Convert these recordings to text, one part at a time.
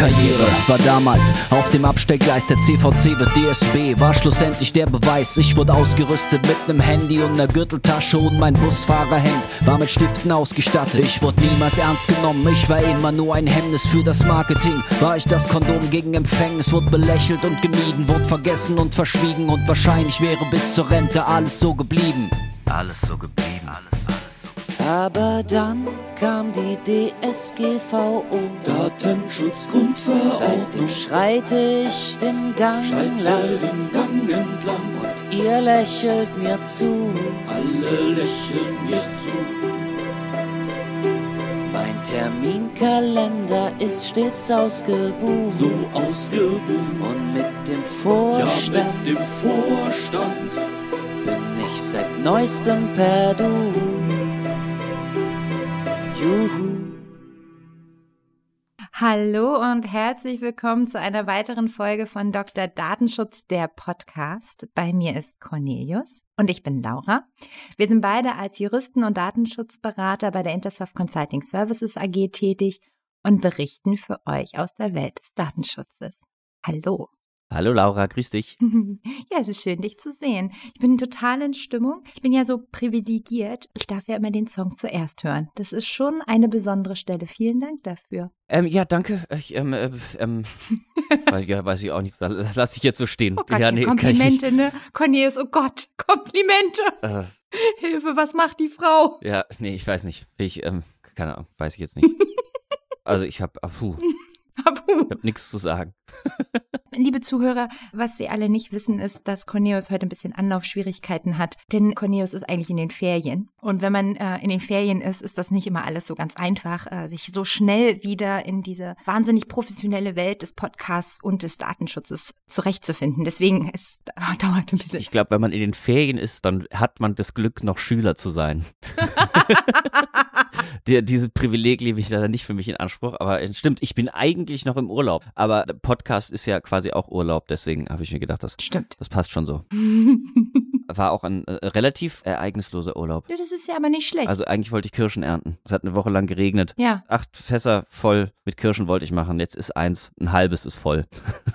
Karriere war damals auf dem Abstellgleis der CVC wird DSB, war schlussendlich der Beweis. Ich wurde ausgerüstet mit nem Handy und ner Gürteltasche und mein Busfahrerhemd war mit Stiften ausgestattet. Ich wurde niemals ernst genommen, ich war immer nur ein Hemmnis für das Marketing. War ich das Kondom gegen Empfängnis, wurde belächelt und gemieden, wurde vergessen und verschwiegen und wahrscheinlich wäre bis zur Rente alles so geblieben. Alles so geblieben. Aber dann kam die DSGVO. Datenschutzgrundverordnung. Seitdem schreite ich den Gang Schreite lang den Gang entlang. und ihr lächelt mir zu. Alle lächeln mir zu. Mein Terminkalender ist stets ausgebucht. So ausgebucht. Und mit dem Ja, Vorstand mit dem Vorstand. bin ich seit neuestem per Du. Juhu. Hallo und herzlich willkommen zu einer weiteren Folge von Dr. Datenschutz, der Podcast. Bei mir ist Cornelius und ich bin Laura. Wir sind beide als Juristen und Datenschutzberater bei der Intersoft Consulting Services AG tätig und berichten für euch aus der Welt des Datenschutzes. Hallo. Hallo Laura, grüß dich. Ja, es ist schön, dich zu sehen. Ich bin total in Stimmung. Ich bin ja so privilegiert. Ich darf ja immer den Song zuerst hören. Das ist schon eine besondere Stelle. Vielen Dank dafür. Ähm, ja, danke. Ich, ähm, äh, ähm, weiß, ja, weiß ich auch nicht. Das lasse ich jetzt so stehen. Oh Gott, ja, nee. Komplimente, ne? Cornelius, oh Gott, Komplimente. Äh, Hilfe, was macht die Frau? ja, nee, ich weiß nicht. Ich, ähm, keine Ahnung, weiß ich jetzt nicht. Also ich habe, puh, Abu. ich hab nichts zu sagen. Liebe Zuhörer, was Sie alle nicht wissen, ist, dass Cornelius heute ein bisschen Anlaufschwierigkeiten hat. Denn Cornelius ist eigentlich in den Ferien. Und wenn man äh, in den Ferien ist, ist das nicht immer alles so ganz einfach, äh, sich so schnell wieder in diese wahnsinnig professionelle Welt des Podcasts und des Datenschutzes zurechtzufinden. Deswegen, es dauert ein bisschen. Ich glaube, wenn man in den Ferien ist, dann hat man das Glück, noch Schüler zu sein. Die, diese Privileg lebe ich leider nicht für mich in Anspruch, aber äh, stimmt, ich bin eigentlich noch im Urlaub. Aber der Podcast ist ja quasi auch Urlaub, deswegen habe ich mir gedacht, das, Stimmt. das passt schon so. War auch ein äh, relativ ereignisloser Urlaub. Ja, das ist ja aber nicht schlecht. Also eigentlich wollte ich Kirschen ernten. Es hat eine Woche lang geregnet. ja. Acht Fässer voll mit Kirschen wollte ich machen. Jetzt ist eins, ein halbes ist voll.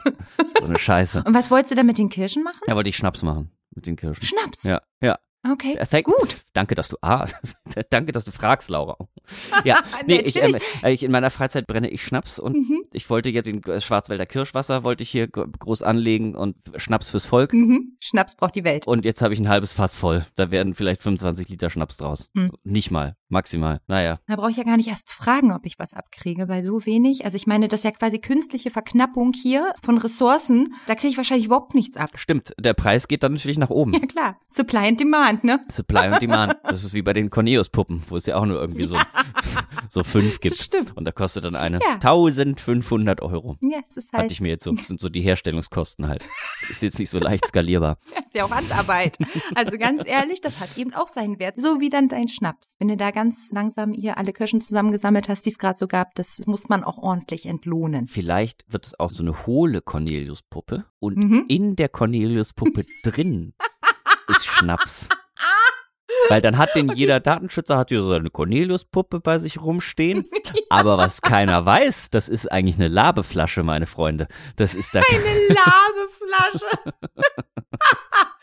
so eine Scheiße. Und was wolltest du da mit den Kirschen machen? Da wollte ich Schnaps machen mit den Kirschen. Schnaps. Ja, ja. Okay. Ja, thank- Gut. Danke, dass du ah, danke, dass du fragst, Laura. Ja, nee, ich, ähm, äh, ich in meiner Freizeit brenne ich Schnaps und Mhm. ich wollte jetzt in Schwarzwälder Kirschwasser wollte ich hier groß anlegen und Schnaps fürs Volk. Mhm. Schnaps braucht die Welt. Und jetzt habe ich ein halbes Fass voll. Da werden vielleicht 25 Liter Schnaps draus. Hm. Nicht mal, maximal. Naja. Da brauche ich ja gar nicht erst fragen, ob ich was abkriege, bei so wenig. Also ich meine, das ist ja quasi künstliche Verknappung hier von Ressourcen. Da kriege ich wahrscheinlich überhaupt nichts ab. Stimmt, der Preis geht dann natürlich nach oben. Ja klar, Supply and Demand, ne? Supply und Demand. Das ist wie bei den Cornelius-Puppen, wo es ja auch nur irgendwie so, so fünf gibt. Stimmt. Und da kostet dann eine Ja. 1500 Euro. Ja, es ist Hatte halt, ich mir jetzt so, sind so die Herstellungskosten halt. Es ist jetzt nicht so leicht skalierbar. ja, ist ja auch Handarbeit. Also ganz ehrlich, das hat eben auch seinen Wert. So wie dann dein Schnaps. Wenn du da ganz langsam hier alle Kirschen zusammengesammelt hast, die es gerade so gab, das muss man auch ordentlich entlohnen. Vielleicht wird es auch so eine hohle Cornelius-Puppe und Mhm. in der Cornelius-Puppe drin ist Schnaps. Weil dann hat den jeder Datenschützer hat hier so eine Cornelius-Puppe bei sich rumstehen. Aber was keiner weiß, das ist eigentlich eine Labeflasche, meine Freunde. Das ist da. Eine Labeflasche.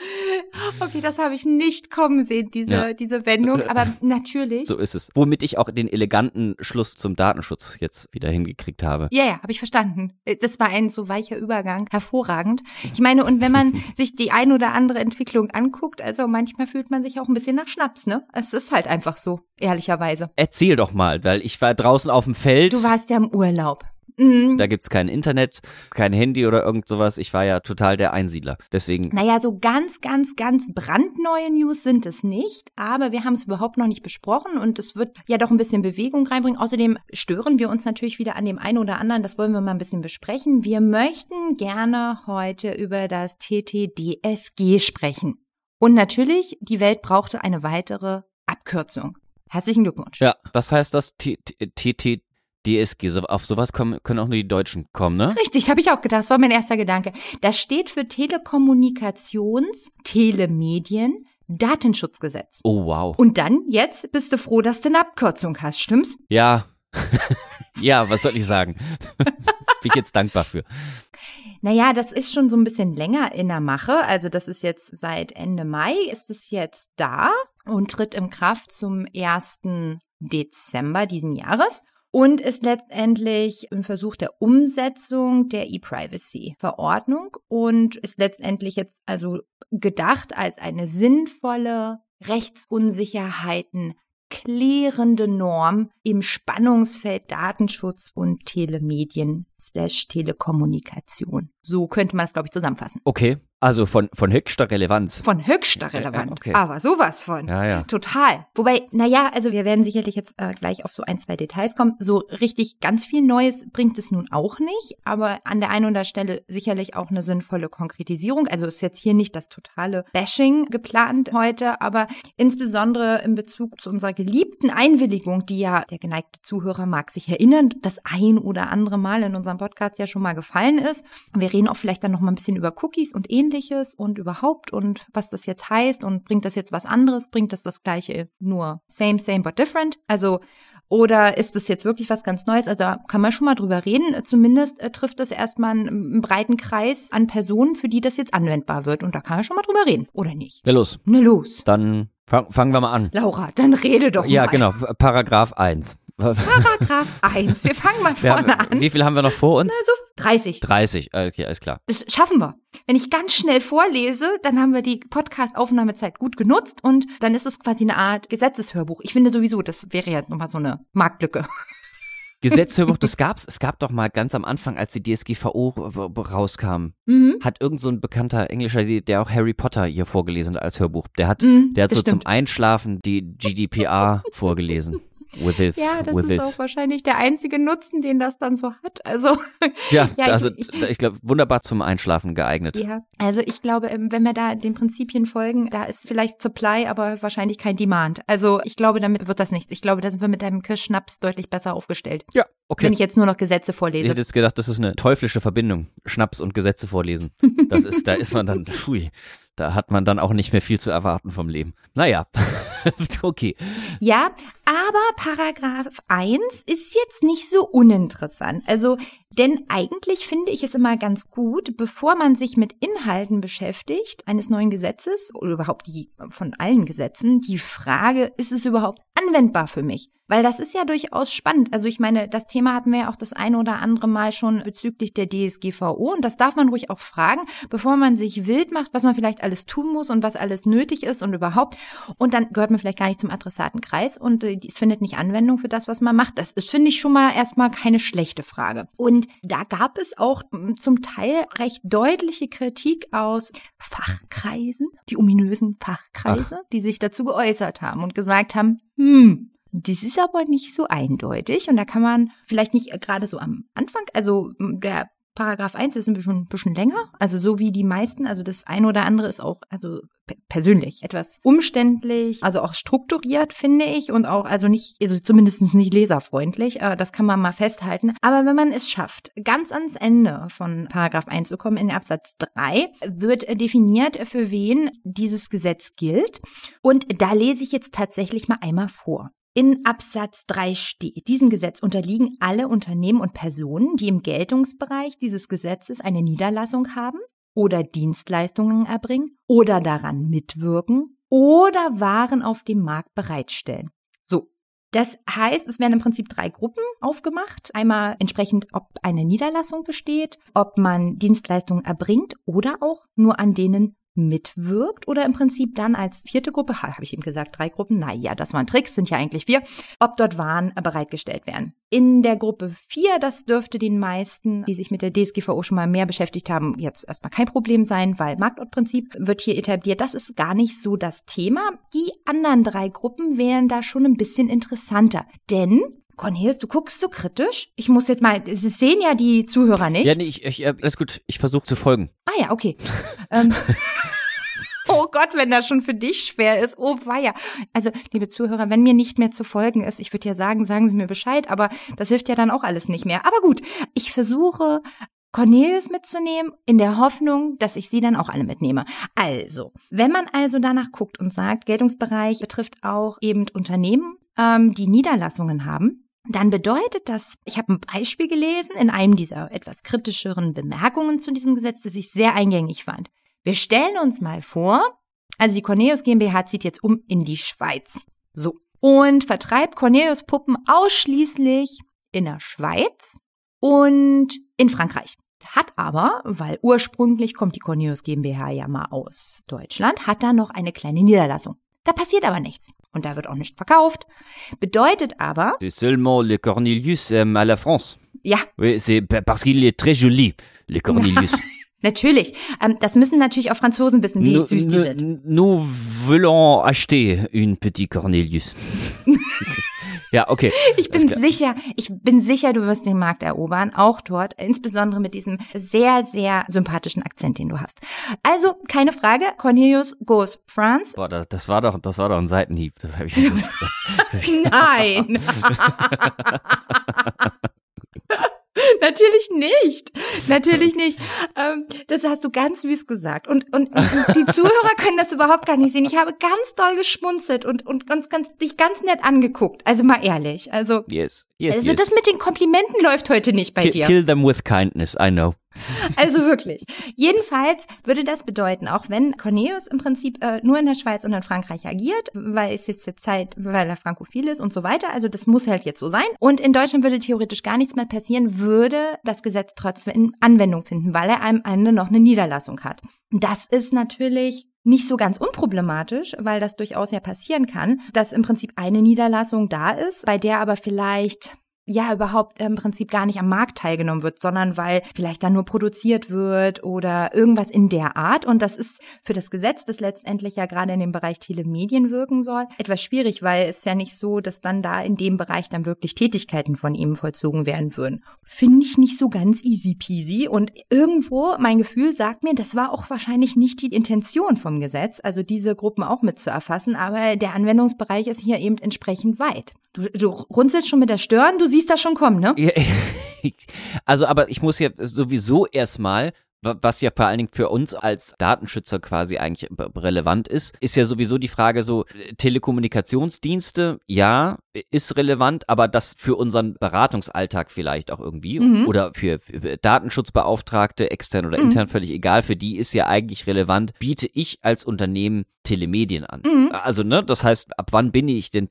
okay, das habe ich nicht kommen sehen, diese, Ja. diese Wendung. Aber natürlich. So ist es. Womit ich auch den eleganten Schluss zum Datenschutz jetzt wieder hingekriegt habe. Ja, ja, habe ich verstanden. Äh, Das war ein so weicher Übergang, hervorragend. Ich meine, und wenn man sich die ein oder andere Entwicklung anguckt, also manchmal fühlt man sich auch ein bisschen nach Schnaps, ne? Es ist halt einfach so, ehrlicherweise. Erzähl doch mal, weil ich war draußen auf dem Feld. Du warst ja im Urlaub. Mhm. Da gibt's kein Internet, kein Handy oder irgend sowas. Ich war ja total der Einsiedler. Deswegen, Naja, so ganz, ganz, ganz brandneue News sind es nicht, aber wir haben es überhaupt noch nicht besprochen und es wird ja doch ein bisschen Bewegung reinbringen. Außerdem stören wir uns natürlich wieder an dem einen oder anderen, das wollen wir mal ein bisschen besprechen. Wir möchten gerne heute über das TTDSG sprechen. Und natürlich, die Welt brauchte eine weitere Abkürzung. Herzlichen Glückwunsch. ja, was heißt das TTDSG? So, auf sowas kommen, können auch nur die Deutschen kommen, ne? Richtig, habe ich auch gedacht. Das war mein erster Gedanke. Das steht für Telekommunikations, Telemedien, Datenschutzgesetz. Oh, wow. Und dann, jetzt bist du froh, dass du eine Abkürzung hast, stimmt's? Ja. Ja, was soll ich sagen? Bin ich jetzt dankbar für. Naja, das ist schon so ein bisschen länger in der Mache. Also das ist jetzt seit Ende Mai ist es jetzt da und tritt in Kraft zum 1. Dezember diesen Jahres und ist letztendlich ein Versuch der Umsetzung der E-Privacy-Verordnung und ist letztendlich jetzt also gedacht als eine sinnvolle Rechtsunsicherheiten klärende Norm im Spannungsfeld Datenschutz und Telemedien slash Telekommunikation. So könnte man es, glaube ich, zusammenfassen. Okay, also von, von höchster Relevanz. Von höchster Relevanz. okay. Aber sowas von. Ja, ja. Total. Wobei, naja, also wir werden sicherlich jetzt äh, gleich auf so ein, zwei Details kommen. So richtig ganz viel Neues bringt es nun auch nicht, aber an der einen oder anderen Stelle sicherlich auch eine sinnvolle Konkretisierung. Also ist jetzt hier nicht das totale Bashing geplant heute, aber insbesondere in Bezug zu unserer geliebten Einwilligung, die ja der geneigte Zuhörer mag sich erinnern, das ein oder andere Mal in unserem Podcast ja schon mal gefallen ist. Wir reden auch vielleicht dann noch mal ein bisschen über Cookies und ähnliches und überhaupt und was das jetzt heißt und bringt das jetzt was anderes, bringt das das gleiche nur same, same, but different? Also oder ist es jetzt wirklich was ganz Neues? Also da kann man schon mal drüber reden. Zumindest äh, trifft das erstmal einen, einen breiten Kreis an Personen, für die das jetzt anwendbar wird. Und da kann man schon mal drüber reden, oder nicht? Ja, los. Na los. Dann fang, fangen wir mal an. Laura, dann rede doch Ja, mal. genau. Paragraph 1. Paragraph 1. Wir fangen mal vorne haben, an. wie viel haben wir noch vor uns? Also 30. 30. Okay, alles klar. Das schaffen wir. Wenn ich ganz schnell vorlese, dann haben wir die Podcast-Aufnahmezeit gut genutzt und dann ist es quasi eine Art Gesetzeshörbuch. Ich finde sowieso, das wäre ja nochmal so eine Marktlücke. Gesetzhörbuch, das gab's. Es gab doch mal ganz am Anfang, als die DSGVO rauskam, Mhm. hat irgend so ein bekannter Englischer, der auch Harry Potter hier vorgelesen hat als Hörbuch. Der hat, Mhm, der hat so zum stimmt. Einschlafen die GDPR vorgelesen. With it, Ja, das with ist it. auch wahrscheinlich der einzige Nutzen, den das dann so hat. Also, Ja, Ja, ich- also ich- ich, glaube, wunderbar zum Einschlafen geeignet. ja. Also ich glaube, ähm, wenn wir da den Prinzipien folgen, da ist vielleicht Supply, aber wahrscheinlich kein Demand. Also ich glaube, damit wird das nichts. Ich glaube, da sind wir mit deinem Kirschschnaps deutlich besser aufgestellt. Ja, okay. Wenn ich jetzt nur noch Gesetze Ich vorlese. hätte jetzt gedacht, das ist eine teuflische Verbindung. Schnaps und Gesetze vorlesen. Das ist, da ist man dann, hui, da hat man dann auch nicht mehr viel zu erwarten vom Leben. Naja, okay. Ja, aber Paragraph 1 ist jetzt nicht so uninteressant. Also, denn eigentlich finde ich es immer ganz gut, bevor man sich mit Inhalten beschäftigt eines neuen Gesetzes oder überhaupt die, von allen Gesetzen, die Frage, ist es überhaupt anwendbar für mich? Weil das ist ja durchaus spannend. Also ich meine, das Thema hatten wir ja auch das eine oder andere Mal schon bezüglich der DSGVO und das darf man ruhig auch fragen, bevor man sich wild macht, was man vielleicht alles tun muss und was alles nötig ist und überhaupt. Und dann gehört man vielleicht gar nicht zum Adressatenkreis und äh, es findet nicht Anwendung für das, was man macht. Das ist, finde ich, schon mal erstmal keine schlechte Frage. Und da gab es auch m, zum Teil recht deutliche Kritik aus Fachkreisen, die ominösen Fachkreise, die sich dazu geäußert haben und gesagt haben, hm, das ist aber nicht so eindeutig und da kann man vielleicht nicht äh, gerade so am Anfang, also der Paragraph 1 ist ein bisschen, ein bisschen länger, also so wie die meisten, also das eine oder andere ist auch, also pe- persönlich etwas umständlich, also auch strukturiert, finde ich, und auch, also nicht, also zumindest nicht leserfreundlich, äh, das kann man mal festhalten. Aber wenn man es schafft, ganz ans Ende von Paragraph 1 zu kommen, in Absatz 3, wird definiert, für wen dieses Gesetz gilt. Und da lese ich jetzt tatsächlich mal einmal vor. In Absatz 3 steht, diesem Gesetz unterliegen alle Unternehmen und Personen, die im Geltungsbereich dieses Gesetzes eine Niederlassung haben oder Dienstleistungen erbringen oder daran mitwirken oder Waren auf dem Markt bereitstellen. So. Das heißt, es werden im Prinzip drei Gruppen aufgemacht. Einmal entsprechend, ob eine Niederlassung besteht, ob man Dienstleistungen erbringt oder auch nur an denen mitwirkt oder im Prinzip dann als vierte Gruppe, ha, habe ich eben gesagt, drei Gruppen, naja, das waren Tricks, sind ja eigentlich vier, ob dort Waren bereitgestellt werden. In der Gruppe vier, das dürfte den meisten, die sich mit der DSGVO schon mal mehr beschäftigt haben, jetzt erstmal kein Problem sein, weil Marktortprinzip wird hier etabliert. Das ist gar nicht so das Thema. Die anderen drei Gruppen wären da schon ein bisschen interessanter, denn Cornelius, du guckst so kritisch. Ich muss jetzt mal, es sehen ja die Zuhörer nicht. Ja, nee, ich, ich, äh, alles gut. Ich versuche zu folgen. Ah ja, okay. ähm, oh Gott, wenn das schon für dich schwer ist. Oh weia. Also, liebe Zuhörer, wenn mir nicht mehr zu folgen ist, ich würde ja sagen, sagen Sie mir Bescheid, aber das hilft ja dann auch alles nicht mehr. Aber gut, ich versuche Cornelius mitzunehmen, in der Hoffnung, dass ich sie dann auch alle mitnehme. Also, wenn man also danach guckt und sagt, Geltungsbereich betrifft auch eben Unternehmen, ähm, die Niederlassungen haben, dann bedeutet das, ich habe ein Beispiel gelesen in einem dieser etwas kritischeren Bemerkungen zu diesem Gesetz, das ich sehr eingängig fand. Wir stellen uns mal vor, also die Cornelius GmbH zieht jetzt um in die Schweiz. So. Und vertreibt Cornelius Puppen ausschließlich in der Schweiz und in Frankreich. Hat aber, weil ursprünglich kommt die Cornelius GmbH ja mal aus Deutschland, hat da noch eine kleine Niederlassung. Da passiert aber nichts. Und da wird auch nicht verkauft. Bedeutet aber, C'est seulement le Cornelius à la France. ja, Oui, c'est parce qu'il est très joli, le Cornelius. natürlich. Ähm, das müssen natürlich auch Franzosen wissen, wie nous, süß die nous- sind. nous voulons acheter une petite Cornelius. ja, okay. Ich bin sicher, ich bin sicher, du wirst den Markt erobern, auch dort, insbesondere mit diesem sehr, sehr sympathischen Akzent, den du hast. Also, keine Frage, Cornelius goes France. Boah, das, das war doch, das war doch ein Seitenhieb. Das habe ich. Das, Nein. Natürlich nicht. Natürlich nicht. Ähm, das hast du ganz süß gesagt. Und, und die Zuhörer können das überhaupt gar nicht sehen. Ich habe ganz doll geschmunzelt und, und ganz, ganz, dich ganz nett angeguckt. Also mal ehrlich. Also, yes, yes, also yes. das mit den Komplimenten läuft heute nicht bei Ki- dir. Kill them with kindness, I know. Also wirklich. Jedenfalls würde das bedeuten, auch wenn Cornelius im Prinzip äh, nur in der Schweiz und in Frankreich agiert, weil es jetzt Zeit, weil er frankophil ist und so weiter, also das muss halt jetzt so sein. Und in Deutschland würde theoretisch gar nichts mehr passieren, würde das Gesetz trotzdem Anwendung finden, weil er am Ende noch eine Niederlassung hat. Das ist natürlich nicht so ganz unproblematisch, weil das durchaus ja passieren kann, dass im Prinzip eine Niederlassung da ist, bei der aber vielleicht ja überhaupt im Prinzip gar nicht am Markt teilgenommen wird, sondern weil vielleicht da nur produziert wird oder irgendwas in der Art. Und das ist für das Gesetz, das letztendlich ja gerade in dem Bereich Telemedien wirken soll, etwas schwierig, weil es ja nicht so, dass dann da in dem Bereich dann wirklich Tätigkeiten von ihm vollzogen werden würden. Finde ich nicht so ganz easy peasy. Und irgendwo, mein Gefühl sagt mir, das war auch wahrscheinlich nicht die Intention vom Gesetz, also diese Gruppen auch mit zu erfassen, aber der Anwendungsbereich ist hier eben entsprechend weit. Du, du runzelst schon mit der Stirn, du siehst das schon kommen, ne? Also, aber ich muss ja sowieso erstmal, wa- was ja vor allen Dingen für uns als Datenschützer quasi eigentlich relevant ist, ist ja sowieso die Frage so, äh, Telekommunikationsdienste, ja, ist relevant, aber das für unseren Beratungsalltag vielleicht auch irgendwie Mhm. oder für, Datenschutzbeauftragte, extern oder Mhm. intern, völlig egal, für die ist ja eigentlich relevant, biete ich als Unternehmen Telemedien an. Mhm. Also, ne, das heißt, ab wann bin ich denn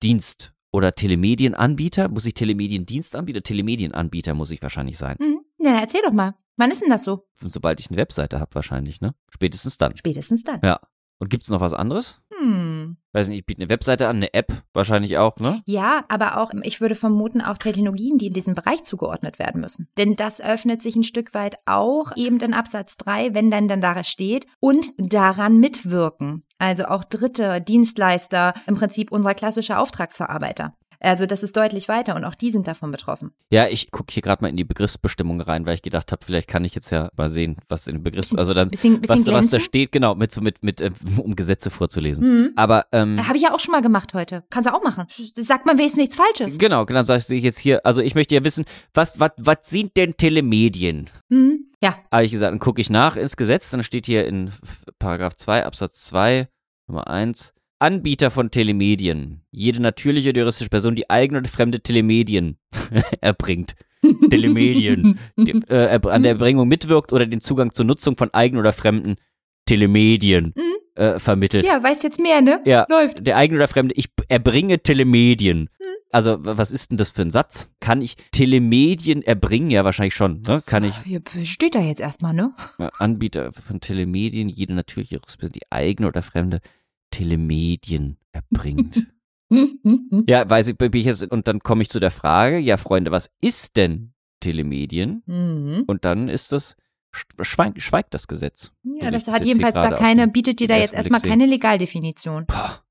Telemediendienst oder Telemedienanbieter? Muss ich Telemediendienstanbieter? Telemedienanbieter muss ich wahrscheinlich sein. Mhm. Ja, erzähl doch mal. Wann ist denn das so? Sobald ich eine Webseite habe, wahrscheinlich, ne? Spätestens dann. Spätestens dann. Ja. Und gibt's noch was anderes? Hm. Weiß nicht, ich biete eine Webseite an, eine App wahrscheinlich auch, ne? Ja, aber auch, ich würde vermuten, auch Technologien, die in diesem Bereich zugeordnet werden müssen. Denn das öffnet sich ein Stück weit auch eben in Absatz 3, wenn dann dann da steht, und daran mitwirken. Also auch dritte Dienstleister, im Prinzip unser klassischer Auftragsverarbeiter. Also das ist deutlich weiter und auch die sind davon betroffen. Ja, ich gucke hier gerade mal in die Begriffsbestimmung rein, weil ich gedacht habe, vielleicht kann ich jetzt ja mal sehen, was in den Begriffs, also dann, Bisschen, bisschen was, was da steht, genau, mit so mit, mit, äh, um Gesetze vorzulesen. Mhm. Aber, ähm, Habe ich ja auch schon mal gemacht heute. Kannst du auch machen. Sag mal wenigstens nichts Falsches. genau, genau, sag ich jetzt hier, also ich möchte ja wissen, was, was, was sind denn Telemedien? Mhm. Ja. habe ich gesagt, dann gucke ich nach ins Gesetz, dann steht hier in Paragraph 2 Absatz 2 Nummer 1 Anbieter von Telemedien. Jede natürliche oder juristische Person, die eigene oder fremde Telemedien erbringt. Telemedien. Die, äh, an der Erbringung mitwirkt oder den Zugang zur Nutzung von eigenen oder fremden Telemedien Mhm. äh, vermittelt. Ja, weißt jetzt mehr, ne? Ja, Läuft. der eigene oder fremde, ich erbringe Telemedien. Hm. Also, was ist denn das für ein Satz? Kann ich Telemedien erbringen? Ja, wahrscheinlich schon. Ne? Kann ich Hier steht da jetzt erstmal, ne? Anbieter von Telemedien, jede natürliche Person, die eigene oder fremde Telemedien erbringt. ja, weiß ich, bin ich jetzt, und dann komme ich zu der Frage, ja, Freunde, was ist denn Telemedien? Mhm. Und dann ist das, sch- schweigt, schweigt das Gesetz. Ja, das hat jedenfalls da keine, bietet dir da jetzt erstmal keine Legaldefinition. Pah.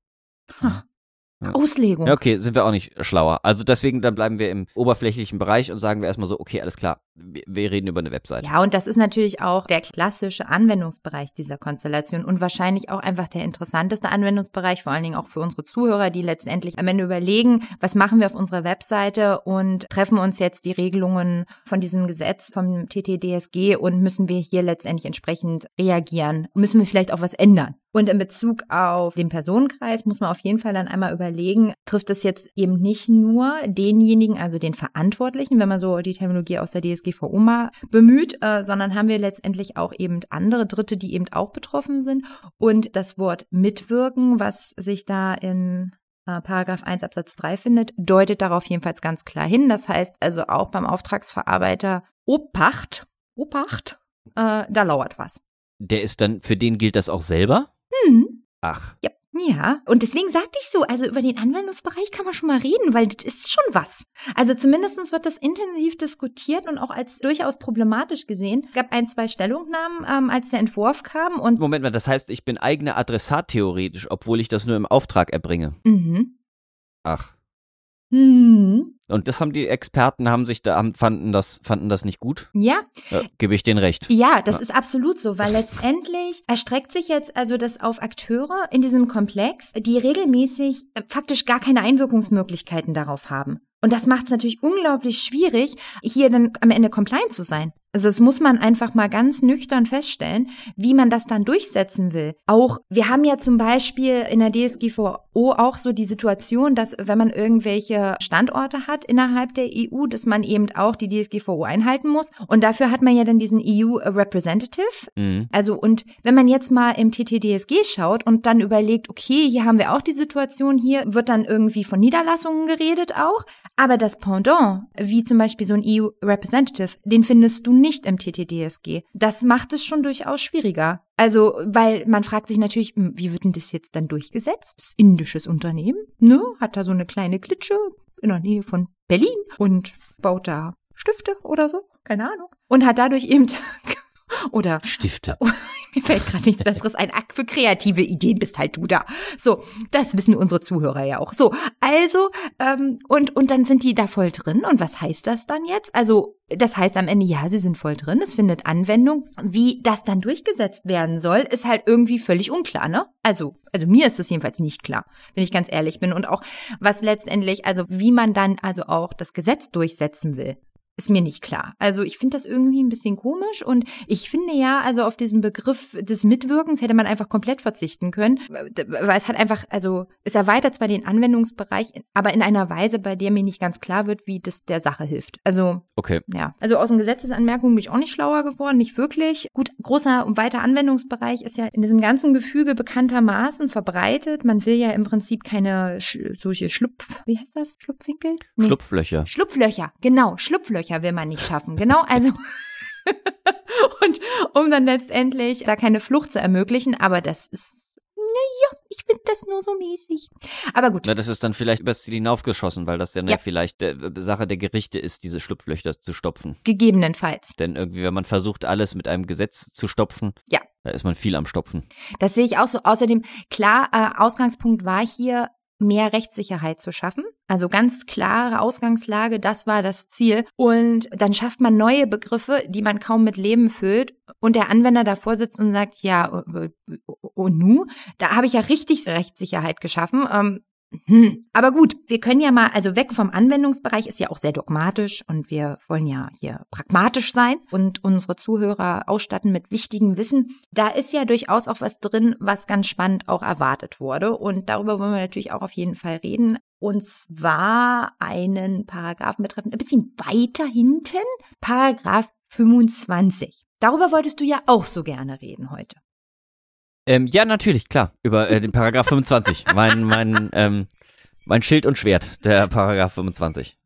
Ja. Auslegung. Okay, sind wir auch nicht schlauer. Also deswegen, dann bleiben wir im oberflächlichen Bereich und sagen wir erstmal so, okay, alles klar, wir, wir reden über eine Webseite. Ja, und das ist natürlich auch der klassische Anwendungsbereich dieser Konstellation und wahrscheinlich auch einfach der interessanteste Anwendungsbereich, vor allen Dingen auch für unsere Zuhörer, die letztendlich am Ende überlegen, was machen wir auf unserer Webseite und treffen uns jetzt die Regelungen von diesem Gesetz vom TTDSG und müssen wir hier letztendlich entsprechend reagieren? Müssen wir vielleicht auch was ändern? Und in Bezug auf den Personenkreis muss man auf jeden Fall dann einmal überlegen, trifft es jetzt eben nicht nur denjenigen, also den Verantwortlichen, wenn man so die Terminologie aus der DSGVO mal bemüht, äh, sondern haben wir letztendlich auch eben andere Dritte, die eben auch betroffen sind. Und das Wort mitwirken, was sich da in äh, Paragraph 1 Absatz 3 findet, deutet darauf jedenfalls ganz klar hin. Das heißt also auch beim Auftragsverarbeiter Opacht, Opacht, äh, da lauert was. Der ist dann, für den gilt das auch selber? Hm. Ach. Ja. Ja, und deswegen sagte ich so, also über den Anwendungsbereich kann man schon mal reden, weil das ist schon was. Also zumindestens wird das intensiv diskutiert und auch als durchaus problematisch gesehen. Es gab ein, zwei Stellungnahmen, ähm, als der Entwurf kam und Moment mal, das heißt, ich bin eigener Adressat theoretisch, obwohl ich das nur im Auftrag erbringe. mhm. Ach. Mhm. Und das haben die Experten, haben sich da, fanden das, fanden das nicht gut? Ja, Ja, Gebe ich denen recht. Ja, das Ja. ist absolut so, weil letztendlich erstreckt sich jetzt also das auf Akteure in diesem Komplex, die regelmäßig äh, faktisch gar keine Einwirkungsmöglichkeiten darauf haben. Und das macht es natürlich unglaublich schwierig, hier dann am Ende compliant zu sein. Also das muss man einfach mal ganz nüchtern feststellen, wie man das dann durchsetzen will. Auch, wir haben ja zum Beispiel in der DSGVO auch so die Situation, dass wenn man irgendwelche Standorte hat innerhalb der EU, dass man eben auch die DSGVO einhalten muss. Und dafür hat man ja dann diesen EU Representative, Mhm. also und wenn man jetzt mal im TTDSG schaut und dann überlegt, okay, hier haben wir auch die Situation, hier wird dann irgendwie von Niederlassungen geredet auch, aber das Pendant, wie zum Beispiel so ein EU Representative, den findest du nicht im TTDSG. Das macht es schon durchaus schwieriger. Also, weil man fragt sich natürlich, hm, wie wird denn das jetzt dann durchgesetzt? Das indisches Unternehmen, ne? Hat da so eine kleine Klitsche in der Nähe von Berlin und baut da Stifte oder so, keine Ahnung. Und hat dadurch eben oder Stifte. mir fällt gerade nichts Besseres ein. Akt für kreative Ideen bist halt du da. So, das wissen unsere Zuhörer ja auch. So, also, ähm, und, und dann sind die da voll drin. Und was heißt das dann jetzt? Also, das heißt am Ende, ja, sie sind voll drin, es findet Anwendung. Wie das dann durchgesetzt werden soll, ist halt irgendwie völlig unklar, ne? Also, also mir ist das jedenfalls nicht klar, wenn ich ganz ehrlich bin. Und auch, was letztendlich, also wie man dann also auch das Gesetz durchsetzen will ist mir nicht klar. Also ich finde das irgendwie ein bisschen komisch und ich finde ja, also auf diesen Begriff des Mitwirkens hätte man einfach komplett verzichten können, weil es hat einfach, also es erweitert zwar den Anwendungsbereich, aber in einer Weise, bei der mir nicht ganz klar wird, wie das der Sache hilft. Also Okay. ja, also aus den Gesetzesanmerkungen bin ich auch nicht schlauer geworden, nicht wirklich. Gut, großer und weiter Anwendungsbereich ist ja in diesem ganzen Gefüge bekanntermaßen verbreitet. Man will ja im Prinzip keine sch solche Schlupf, wie heißt das? Schlupfwinkel? Nee. Schlupflöcher. Schlupflöcher, genau, Schlupflöcher will man nicht schaffen. Genau, also und um dann letztendlich da keine Flucht zu ermöglichen, aber das ist naja, ich finde das nur so mäßig. Aber gut. Na, das ist dann vielleicht übers Ziel hinaufgeschossen, weil das ja, Ja. vielleicht äh, Sache der Gerichte ist, diese Schlupflöcher zu stopfen. Gegebenenfalls. Denn irgendwie, wenn man versucht, alles mit einem Gesetz zu stopfen, Ja. da ist man viel am Stopfen. Das sehe ich auch so. Außerdem, klar, äh, Ausgangspunkt war hier, mehr Rechtssicherheit zu schaffen. Also ganz klare Ausgangslage, das war das Ziel. Und dann schafft man neue Begriffe, die man kaum mit Leben füllt. Und der Anwender davor sitzt und sagt, ja, äh, äh, und nu? Da habe ich ja richtig Rechtssicherheit geschaffen. Ähm, hm. Aber gut, wir können ja mal, also weg vom Anwendungsbereich ist ja auch sehr dogmatisch und wir wollen ja hier pragmatisch sein und unsere Zuhörer ausstatten mit wichtigem Wissen. Da ist ja durchaus auch was drin, was ganz spannend auch erwartet wurde und darüber wollen wir natürlich auch auf jeden Fall reden. Und zwar einen Paragraphen betreffend ein bisschen weiter hinten, Paragraph 25. Darüber wolltest du ja auch so gerne reden heute. Ähm, ja, natürlich, klar. Über äh, den Paragraph 25. mein, mein, ähm, mein Schild und Schwert, der Paragraph 25.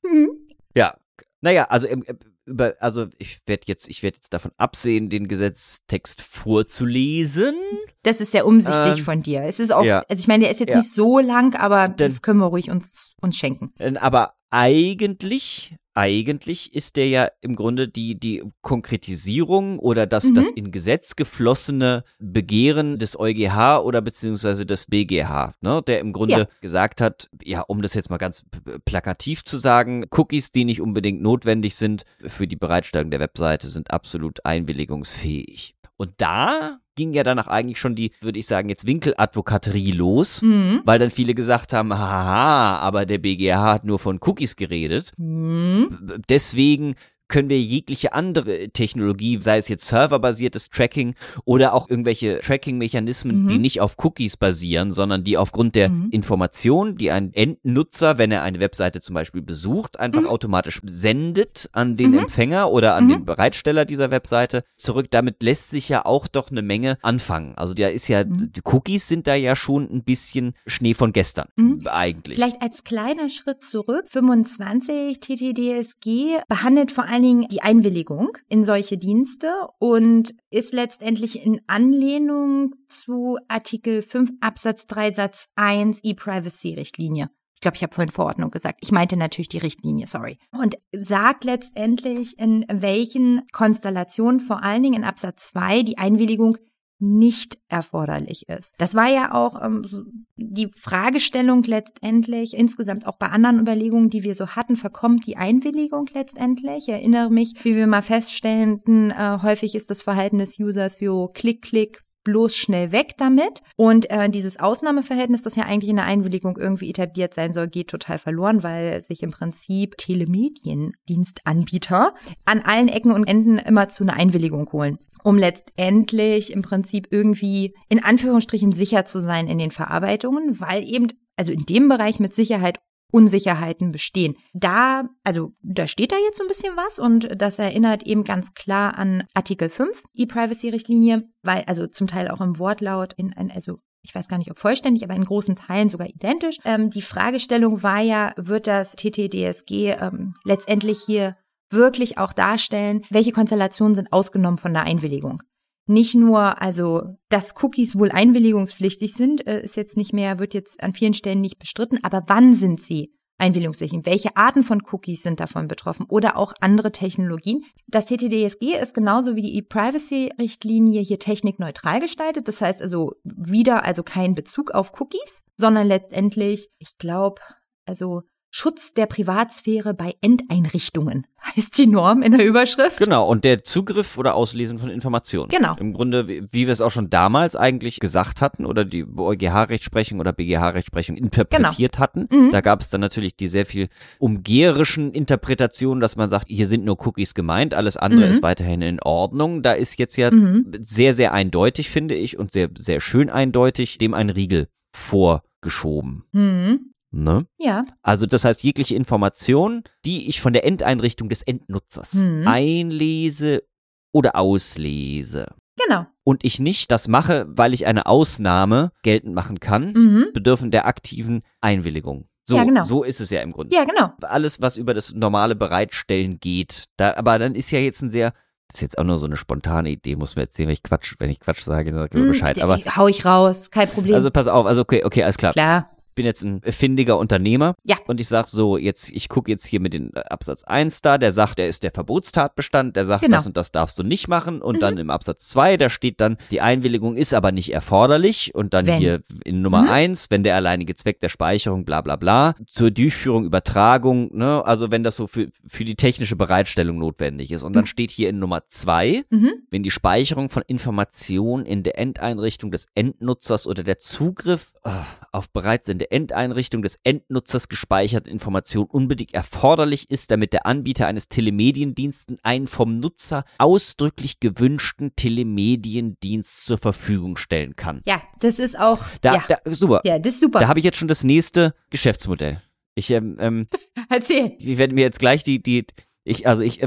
Ja. Naja, also ähm, äh, über, also ich werde jetzt, ich werde jetzt davon absehen, den Gesetztext vorzulesen. Das ist sehr umsichtig Ähm, von dir. Es ist auch, ja. also ich meine, der ist jetzt Ja. nicht so lang, aber Denn- das können wir ruhig uns, uns schenken. Aber eigentlich, eigentlich ist der ja im Grunde die, die Konkretisierung oder das, Mhm. das in Gesetz geflossene Begehren des EuGH oder beziehungsweise des BGH, ne, der im Grunde Ja. gesagt hat, ja, um das jetzt mal ganz plakativ zu sagen, Cookies, die nicht unbedingt notwendig sind für die Bereitstellung der Webseite, sind absolut einwilligungsfähig. Und da ging ja danach eigentlich schon die, würde ich sagen, jetzt Winkeladvokaterie los. Mhm. Weil dann viele gesagt haben, haha, aber der BGH hat nur von Cookies geredet. Mhm. Deswegen können wir jegliche andere Technologie, sei es jetzt serverbasiertes Tracking oder auch irgendwelche Tracking-Mechanismen, Mhm. die nicht auf Cookies basieren, sondern die aufgrund der Mhm. Information, die ein Endnutzer, wenn er eine Webseite zum Beispiel besucht, einfach automatisch sendet an den Mhm. Empfänger oder an Mhm. den Bereitsteller dieser Webseite zurück. Damit lässt sich ja auch doch eine Menge anfangen. Also da ist ja, Mhm. die Cookies sind da ja schon ein bisschen Schnee von gestern, Mhm. eigentlich. Vielleicht als kleiner Schritt zurück. 25 TTDSG behandelt vor allen Dingen die Einwilligung in solche Dienste und ist letztendlich in Anlehnung zu Artikel 5 Absatz 3 Satz 1 E-Privacy-Richtlinie. Ich glaube, ich habe vorhin Verordnung gesagt. Ich meinte natürlich die Richtlinie, sorry. Und sagt letztendlich, in welchen Konstellationen, vor allen Dingen in Absatz 2, die Einwilligung nicht erforderlich ist. Das war ja auch ähm, so die Fragestellung letztendlich, insgesamt auch bei anderen Überlegungen, die wir so hatten, verkommt die Einwilligung letztendlich? Ich erinnere mich, wie wir mal feststellten, äh, häufig ist das Verhalten des Users so klick, klick, bloß schnell weg damit. Und äh, dieses Ausnahmeverhältnis, das ja eigentlich in der Einwilligung irgendwie etabliert sein soll, geht total verloren, weil sich im Prinzip Telemediendienstanbieter an allen Ecken und Enden immer zu einer Einwilligung holen um letztendlich im Prinzip irgendwie in Anführungsstrichen sicher zu sein in den Verarbeitungen, weil eben, also in dem Bereich mit Sicherheit Unsicherheiten bestehen. Da, also da steht da jetzt so ein bisschen was und das erinnert eben ganz klar an Artikel 5, E-Privacy-Richtlinie, weil also zum Teil auch im Wortlaut in ein, also ich weiß gar nicht, ob vollständig, aber in großen Teilen sogar identisch. Ähm, die Fragestellung war ja, wird das TTDSG ähm, letztendlich hier wirklich auch darstellen, welche Konstellationen sind ausgenommen von der Einwilligung. Nicht nur, also, dass Cookies wohl einwilligungspflichtig sind, äh, ist jetzt nicht mehr, wird jetzt an vielen Stellen nicht bestritten, aber wann sind sie einwilligungspflichtig? Welche Arten von Cookies sind davon betroffen oder auch andere Technologien? Das TTDSG ist genauso wie die E-Privacy-Richtlinie hier technikneutral gestaltet. Das heißt also wieder, also kein Bezug auf Cookies, sondern letztendlich, ich glaube, also Schutz der Privatsphäre bei Endeinrichtungen heißt die Norm in der Überschrift. Genau, und der Zugriff oder Auslesen von Informationen. Genau. Im Grunde, wie wir es auch schon damals eigentlich gesagt hatten oder die EuGH-Rechtsprechung oder BGH-Rechtsprechung interpretiert hatten, Mhm. da gab es dann natürlich die sehr viel umgeherischen Interpretationen, dass man sagt, hier sind nur Cookies gemeint, alles andere Mhm. ist weiterhin in Ordnung. Da ist jetzt ja Mhm. sehr, sehr eindeutig, finde ich, und sehr, sehr schön eindeutig, dem ein Riegel vorgeschoben. Mhm. Ne? Ja. Also das heißt, jegliche Information, die ich von der Endeinrichtung des Endnutzers Mhm. einlese oder auslese Genau. und ich nicht das mache, weil ich eine Ausnahme geltend machen kann, Mhm. bedürfen der aktiven Einwilligung. So, Ja, genau. so ist es ja im Grunde. Ja, genau. Alles, was über das normale Bereitstellen geht. Da, aber dann ist ja jetzt ein sehr, das ist jetzt auch nur so eine spontane Idee, muss mir erzählen, wenn ich Quatsch, wenn ich Quatsch sage, dann sag mir Mhm, Bescheid. Aber hau ich raus, kein Problem. also pass auf, also okay, okay, alles klar. Klar. Bin jetzt ein findiger Unternehmer. Ja. Und ich sag so, jetzt, ich gucke jetzt hier mit dem Absatz 1 da, der sagt, der ist der Verbotstatbestand, der sagt, Genau. das und das darfst du nicht machen. Und dann im Absatz 2, da steht dann, die Einwilligung ist aber nicht erforderlich. Und dann Wenn. hier in Nummer Mhm. 1, wenn der alleinige Zweck der Speicherung, bla bla bla, zur Durchführung, Übertragung, ne, also wenn das so für, für die technische Bereitstellung notwendig ist. Und dann steht hier in Nummer 2, Mhm. wenn die Speicherung von Informationen in der Endeinrichtung des Endnutzers oder der Zugriff ah, auf bereits in der Endeinrichtung des Endnutzers gespeicherte Information unbedingt erforderlich ist, damit der Anbieter eines Telemediendienstes einen vom Nutzer ausdrücklich gewünschten Telemediendienst zur Verfügung stellen kann. Ja, das ist auch. Da, ja. da, super. ja, das ist super. Da habe ich jetzt schon das nächste Geschäftsmodell. Ich, ähm, ähm, Erzähl. ich werde mir jetzt gleich die, die, ich, also ich äh,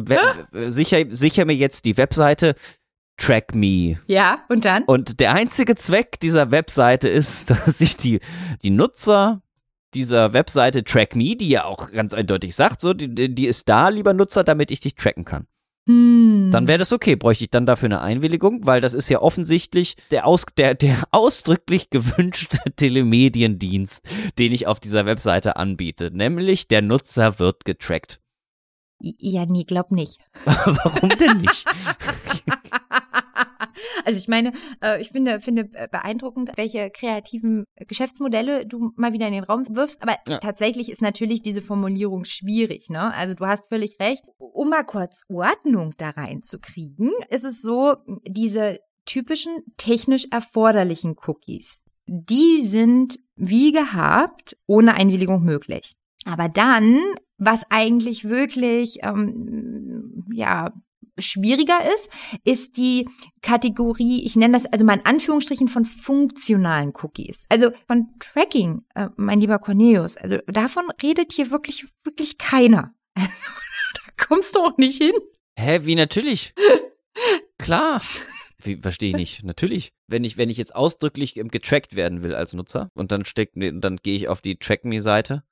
äh, sicher, sicher mir jetzt die Webseite Track Me. Ja, und dann? Und der einzige Zweck dieser Webseite ist, dass ich die, die Nutzer dieser Webseite Track Me, die ja auch ganz eindeutig sagt, so, die, die ist da, lieber Nutzer, damit ich dich tracken kann. Hm. Dann wäre das okay. Bräuchte ich dann dafür eine Einwilligung, weil das ist ja offensichtlich der, aus, der, der ausdrücklich gewünschte Telemediendienst, den ich auf dieser Webseite anbiete. Nämlich der Nutzer wird getrackt. Ja, nee, glaub nicht. Warum denn nicht? Also ich meine, äh, ich finde, finde äh, beeindruckend, welche kreativen Geschäftsmodelle du mal wieder in den Raum wirfst. Aber Ja. tatsächlich ist natürlich diese Formulierung schwierig. Ne? Also du hast völlig recht. Um mal kurz Ordnung da reinzukriegen, ist es so, diese typischen technisch erforderlichen Cookies, die sind wie gehabt ohne Einwilligung möglich. Aber dann Was eigentlich wirklich, ähm, ja, schwieriger ist, ist die Kategorie, ich nenne das also mal in Anführungsstrichen von funktionalen Cookies. Also von Tracking, äh, mein lieber Cornelius, also davon redet hier wirklich, wirklich keiner. Also, da kommst du auch nicht hin. Hä, wie natürlich? Klar. Wie, verstehe ich nicht. Natürlich. Wenn ich, wenn ich jetzt ausdrücklich ähm, getrackt werden will als Nutzer und dann steckt, dann gehe ich auf die Track Me Seite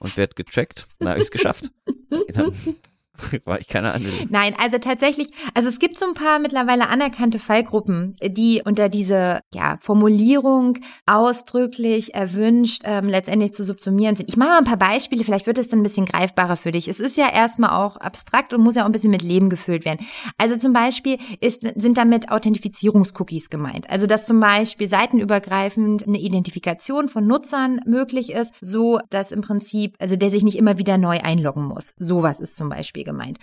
und werde getrackt, dann habe ich es geschafft. War ich keine Ahnung. Nein, also tatsächlich, also es gibt so ein paar mittlerweile anerkannte Fallgruppen, die unter diese ja, Formulierung ausdrücklich erwünscht, ähm, letztendlich zu subsumieren sind. Ich mache mal ein paar Beispiele, vielleicht wird es dann ein bisschen greifbarer für dich. Es ist ja erstmal auch abstrakt und muss ja auch ein bisschen mit Leben gefüllt werden. Also zum Beispiel ist, sind damit Authentifizierungscookies gemeint. Also dass zum Beispiel seitenübergreifend eine Identifikation von Nutzern möglich ist, so dass im Prinzip, also der sich nicht immer wieder neu einloggen muss. Sowas ist zum Beispiel gemeint.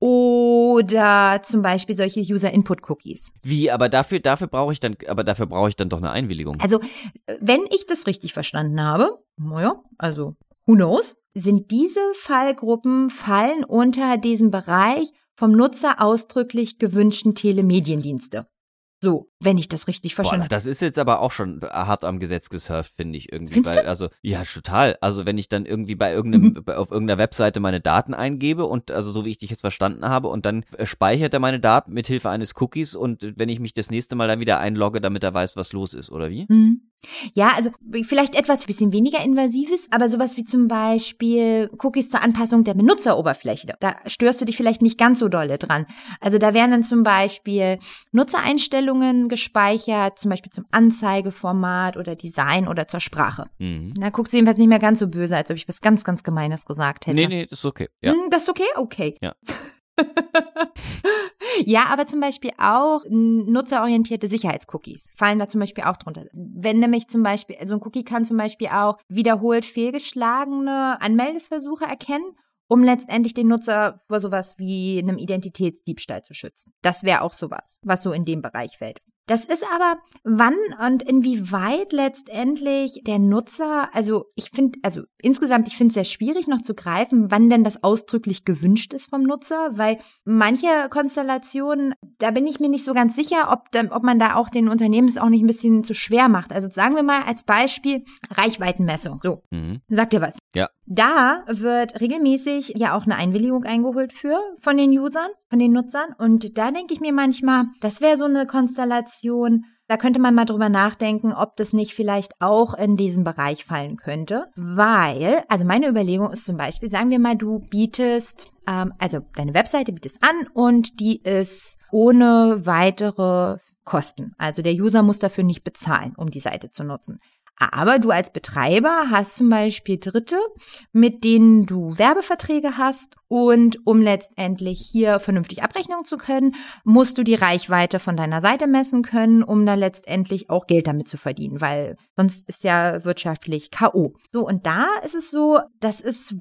Oder zum Beispiel solche User-Input-Cookies. Wie, aber dafür, dafür brauche ich dann, aber dafür brauche ich dann doch eine Einwilligung. Also, wenn ich das richtig verstanden habe, naja, also, who knows, sind diese Fallgruppen fallen unter diesen Bereich vom Nutzer ausdrücklich gewünschten Telemediendienste. So, wenn ich das richtig verstanden habe. Das ist jetzt aber auch schon hart am Gesetz gesurft, finde ich irgendwie. Findest weil, also, ja, total. Also, wenn ich dann irgendwie bei irgendeinem, mhm. auf irgendeiner Webseite meine Daten eingebe und, also so wie ich dich jetzt verstanden habe, und dann äh, speichert er meine Daten mit Hilfe eines Cookies und wenn ich mich das nächste Mal dann wieder einlogge, damit er weiß, was los ist, oder wie? Mhm. Ja, also vielleicht etwas bisschen weniger invasives, aber sowas wie zum Beispiel Cookies zur Anpassung der Benutzeroberfläche. Da störst du dich vielleicht nicht ganz so dolle dran. Also da wären dann zum Beispiel Nutzereinstellungen gespeichert, zum Beispiel zum Anzeigeformat oder Design oder zur Sprache. Mhm. Da guckst du jedenfalls nicht mehr ganz so böse, als ob ich was ganz, ganz Gemeines gesagt hätte. Nee, nee, das ist okay. Ja. Hm, das ist okay? Okay. Ja. ja, aber zum Beispiel auch nutzerorientierte Sicherheitscookies fallen da zum Beispiel auch drunter. Wenn nämlich zum Beispiel, also ein Cookie kann zum Beispiel auch wiederholt fehlgeschlagene Anmeldeversuche erkennen um letztendlich den Nutzer vor sowas wie einem Identitätsdiebstahl zu schützen. Das wäre auch sowas, was so in dem Bereich fällt. Das ist aber, wann und inwieweit letztendlich der Nutzer, also ich finde, also insgesamt, ich finde es sehr schwierig noch zu greifen, wann denn das ausdrücklich gewünscht ist vom Nutzer, weil manche Konstellationen, da bin ich mir nicht so ganz sicher, ob, ob man da auch den Unternehmen es auch nicht ein bisschen zu schwer macht. Also sagen wir mal als Beispiel Reichweitenmessung. So, mhm. sagt ihr was? Ja. Da wird regelmäßig ja auch eine Einwilligung eingeholt für von den Usern, von den Nutzern. Und da denke ich mir manchmal, das wäre so eine Konstellation, da könnte man mal drüber nachdenken, ob das nicht vielleicht auch in diesen Bereich fallen könnte. Weil, also meine Überlegung ist zum Beispiel, sagen wir mal, du bietest, ähm, also deine Webseite bietest an und die ist ohne weitere Kosten. Also der User muss dafür nicht bezahlen, um die Seite zu nutzen. Aber du als Betreiber hast zum Beispiel Dritte, mit denen du Werbeverträge hast und um letztendlich hier vernünftig abrechnen zu können, musst du die Reichweite von deiner Seite messen können, um da letztendlich auch Geld damit zu verdienen, weil sonst ist ja wirtschaftlich K.O. So, und da ist es so, das ist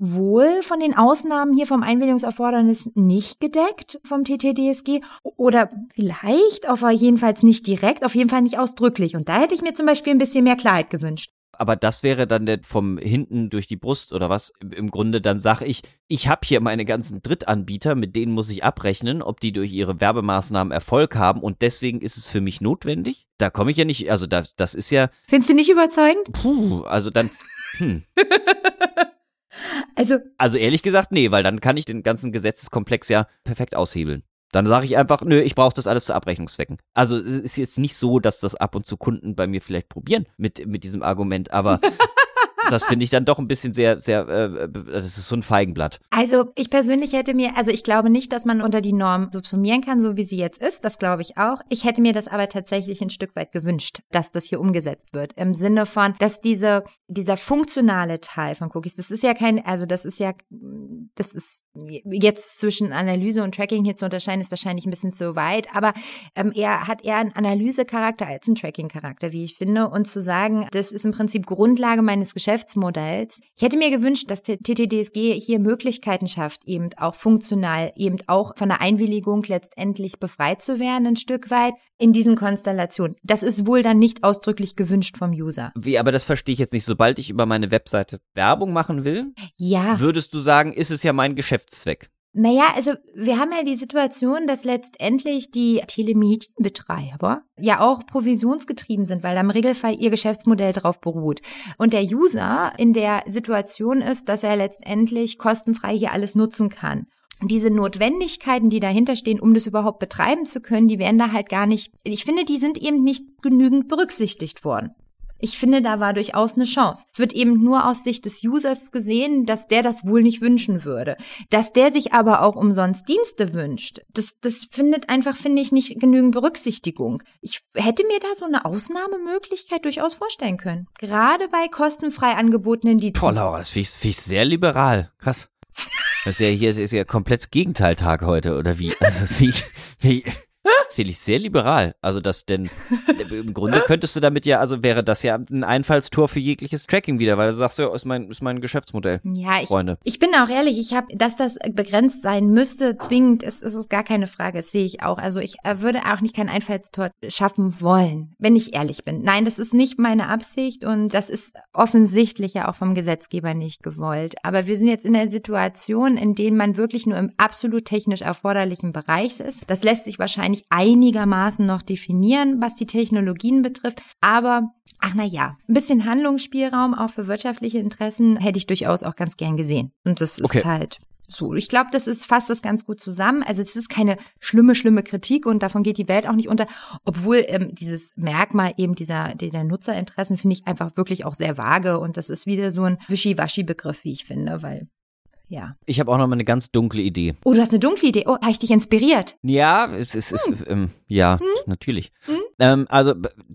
wohl von den Ausnahmen hier vom Einwilligungserfordernis nicht gedeckt vom TTDSG oder vielleicht, aber jedenfalls nicht direkt, auf jeden Fall nicht ausdrücklich. Und da hätte ich mir zum Beispiel ein bisschen mehr Klarheit gewünscht. Aber das wäre dann der vom hinten durch die Brust oder was? Im Grunde dann sage ich, ich habe hier meine ganzen Drittanbieter, mit denen muss ich abrechnen, ob die durch ihre Werbemaßnahmen Erfolg haben und deswegen ist es für mich notwendig. Da komme ich ja nicht, also da, das ist ja. Findest du nicht überzeugend? Puh, also dann. Hm. also. Also ehrlich gesagt, nee, weil dann kann ich den ganzen Gesetzeskomplex ja perfekt aushebeln. Dann sage ich einfach, nö, ich brauche das alles zu Abrechnungszwecken. Also es ist jetzt nicht so, dass das ab und zu Kunden bei mir vielleicht probieren mit, mit diesem Argument, aber das finde ich dann doch ein bisschen sehr, sehr, äh, das ist so ein Feigenblatt. Also ich persönlich hätte mir, also ich glaube nicht, dass man unter die Norm subsumieren kann, so wie sie jetzt ist. Das glaube ich auch. Ich hätte mir das aber tatsächlich ein Stück weit gewünscht, dass das hier umgesetzt wird. Im Sinne von, dass diese, dieser funktionale Teil von Cookies, das ist ja kein, also das ist ja, das ist jetzt zwischen Analyse und Tracking hier zu unterscheiden, ist wahrscheinlich ein bisschen zu weit, aber ähm, er hat eher einen Analysecharakter als einen Tracking-Charakter, wie ich finde. Und zu sagen, das ist im Prinzip Grundlage meines Geschäftsmodells. Ich hätte mir gewünscht, dass der TTDSG hier Möglichkeiten schafft, eben auch funktional, eben auch von der Einwilligung letztendlich befreit zu werden, ein Stück weit in diesen Konstellationen. Das ist wohl dann nicht ausdrücklich gewünscht vom User. Wie, aber das verstehe ich jetzt nicht. Sobald ich über meine Webseite Werbung machen will, Ja. würdest du sagen, ist es ja mein Geschäftszweck. Naja, also wir haben ja die Situation, dass letztendlich die Telemedienbetreiber ja auch provisionsgetrieben sind, weil im Regelfall ihr Geschäftsmodell drauf beruht. Und der User in der Situation ist, dass er letztendlich kostenfrei hier alles nutzen kann. Diese Notwendigkeiten, die dahinter stehen, um das überhaupt betreiben zu können, die werden da halt gar nicht, ich finde, die sind eben nicht genügend berücksichtigt worden. Ich finde, da war durchaus eine Chance. Es wird eben nur aus Sicht des Users gesehen, dass der das wohl nicht wünschen würde. Dass der sich aber auch umsonst Dienste wünscht, das, das findet einfach, finde ich, nicht genügend Berücksichtigung. Ich hätte mir da so eine Ausnahmemöglichkeit durchaus vorstellen können. Gerade bei kostenfrei angebotenen Diensten. Boah, Laura, das finde ich, find ich sehr liberal. Krass. Das ist ja hier ist ja komplett Gegenteiltag heute, oder wie? Also ich, wie, finde ich sehr liberal. Also das denn, im Grunde könntest du damit ja, also wäre das ja ein Einfallstor für jegliches Tracking wieder, weil du sagst ja, ist mein, ist mein Geschäftsmodell. Ja, ich, Freunde. ich bin auch ehrlich, ich habe, dass das begrenzt sein müsste, zwingend, ist, ist, ist gar keine Frage, das sehe ich auch. Also ich äh, würde auch nicht kein Einfallstor schaffen wollen, wenn ich ehrlich bin. Nein, das ist nicht meine Absicht und das ist offensichtlich ja auch vom Gesetzgeber nicht gewollt. Aber wir sind jetzt in der Situation, in der man wirklich nur im absolut technisch erforderlichen Bereich ist. Das lässt sich wahrscheinlich einigermaßen noch definieren, was die Technologien betrifft. Aber Ach na ja, ein bisschen Handlungsspielraum auch für wirtschaftliche Interessen hätte ich durchaus auch ganz gern gesehen. Und das ist Okay. halt so. Ich glaube, das ist fasst das ganz gut zusammen. Also es ist keine schlimme, schlimme Kritik und davon geht die Welt auch nicht unter. Obwohl ähm, dieses Merkmal eben dieser der Nutzerinteressen finde ich einfach wirklich auch sehr vage und das ist wieder so ein Wischiwaschi-Begriff, wie ich finde, weil ja. Ich habe auch noch mal eine ganz dunkle Idee. Oh, du hast eine dunkle Idee. Oh, habe ich dich inspiriert? Ja, es ist, ist Hm. ähm, ja, natürlich. Ähm, also,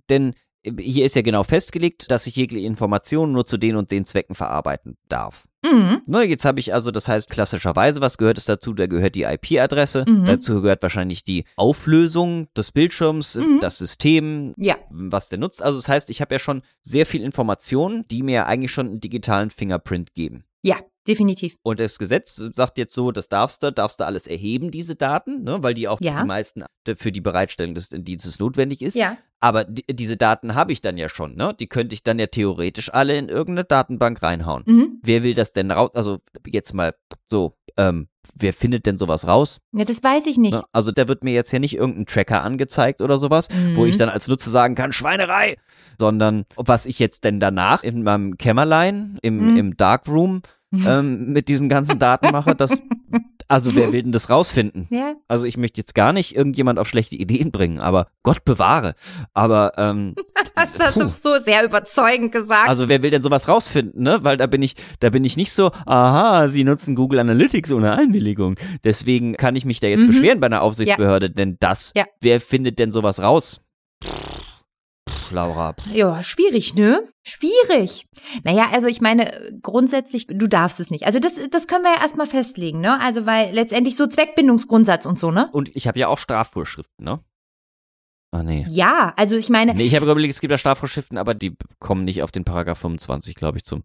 denn hier ist ja genau festgelegt, dass ich jegliche Informationen nur zu den und den Zwecken verarbeiten darf. Mhm. Ne, jetzt habe ich also, das heißt klassischerweise, was gehört es dazu? Da gehört die IP-Adresse, Mhm. dazu gehört wahrscheinlich die Auflösung des Bildschirms, äh, Mhm. das System, Ja. was der nutzt. Also das heißt, ich habe ja schon sehr viel Informationen, die mir eigentlich schon einen digitalen Fingerprint geben. Ja, definitiv. Und das Gesetz sagt jetzt so, das darfst du, darfst du alles erheben, diese Daten, ne, weil die auch Ja. die meisten für die Bereitstellung des Dienstes notwendig ist. Ja. Aber die, diese Daten habe ich dann ja schon, ne? Die könnte ich dann ja theoretisch alle in irgendeine Datenbank reinhauen. Mhm. Wer will das denn raus? Also jetzt mal so, ähm, wer findet denn sowas raus? Ja, das weiß ich nicht. Ne? Also da wird mir jetzt ja nicht irgendein Tracker angezeigt oder sowas, wo Mhm. ich dann als Nutzer sagen kann, Schweinerei, sondern was ich jetzt denn danach in meinem Kämmerlein, im, Mhm. im Darkroom ähm, mit diesen ganzen Daten mache, das, also wer will denn das rausfinden? Ja, Also ich möchte jetzt gar nicht irgendjemand auf schlechte Ideen bringen, aber Gott bewahre. Aber ähm, das hast du so sehr überzeugend gesagt. also wer will denn sowas rausfinden, ne? Weil da bin ich, da bin ich nicht so, aha, sie nutzen Google Analytics ohne Einwilligung. Deswegen kann ich mich da jetzt Mhm. beschweren bei einer Aufsichtsbehörde, denn das, Ja. wer findet denn sowas raus? Pff, Laura. Ja, schwierig, ne? Schwierig. Naja, also ich meine, grundsätzlich, du darfst es nicht. Also das, das können wir ja erstmal festlegen, ne? Also weil letztendlich so Zweckbindungsgrundsatz und so, ne? Und ich habe ja auch Strafvorschriften, ne? Ah nee. Ja, also ich meine, Nee, ich habe überlegt, es gibt ja Strafvorschriften, aber die kommen nicht auf den Paragraph 25, glaube ich, zum,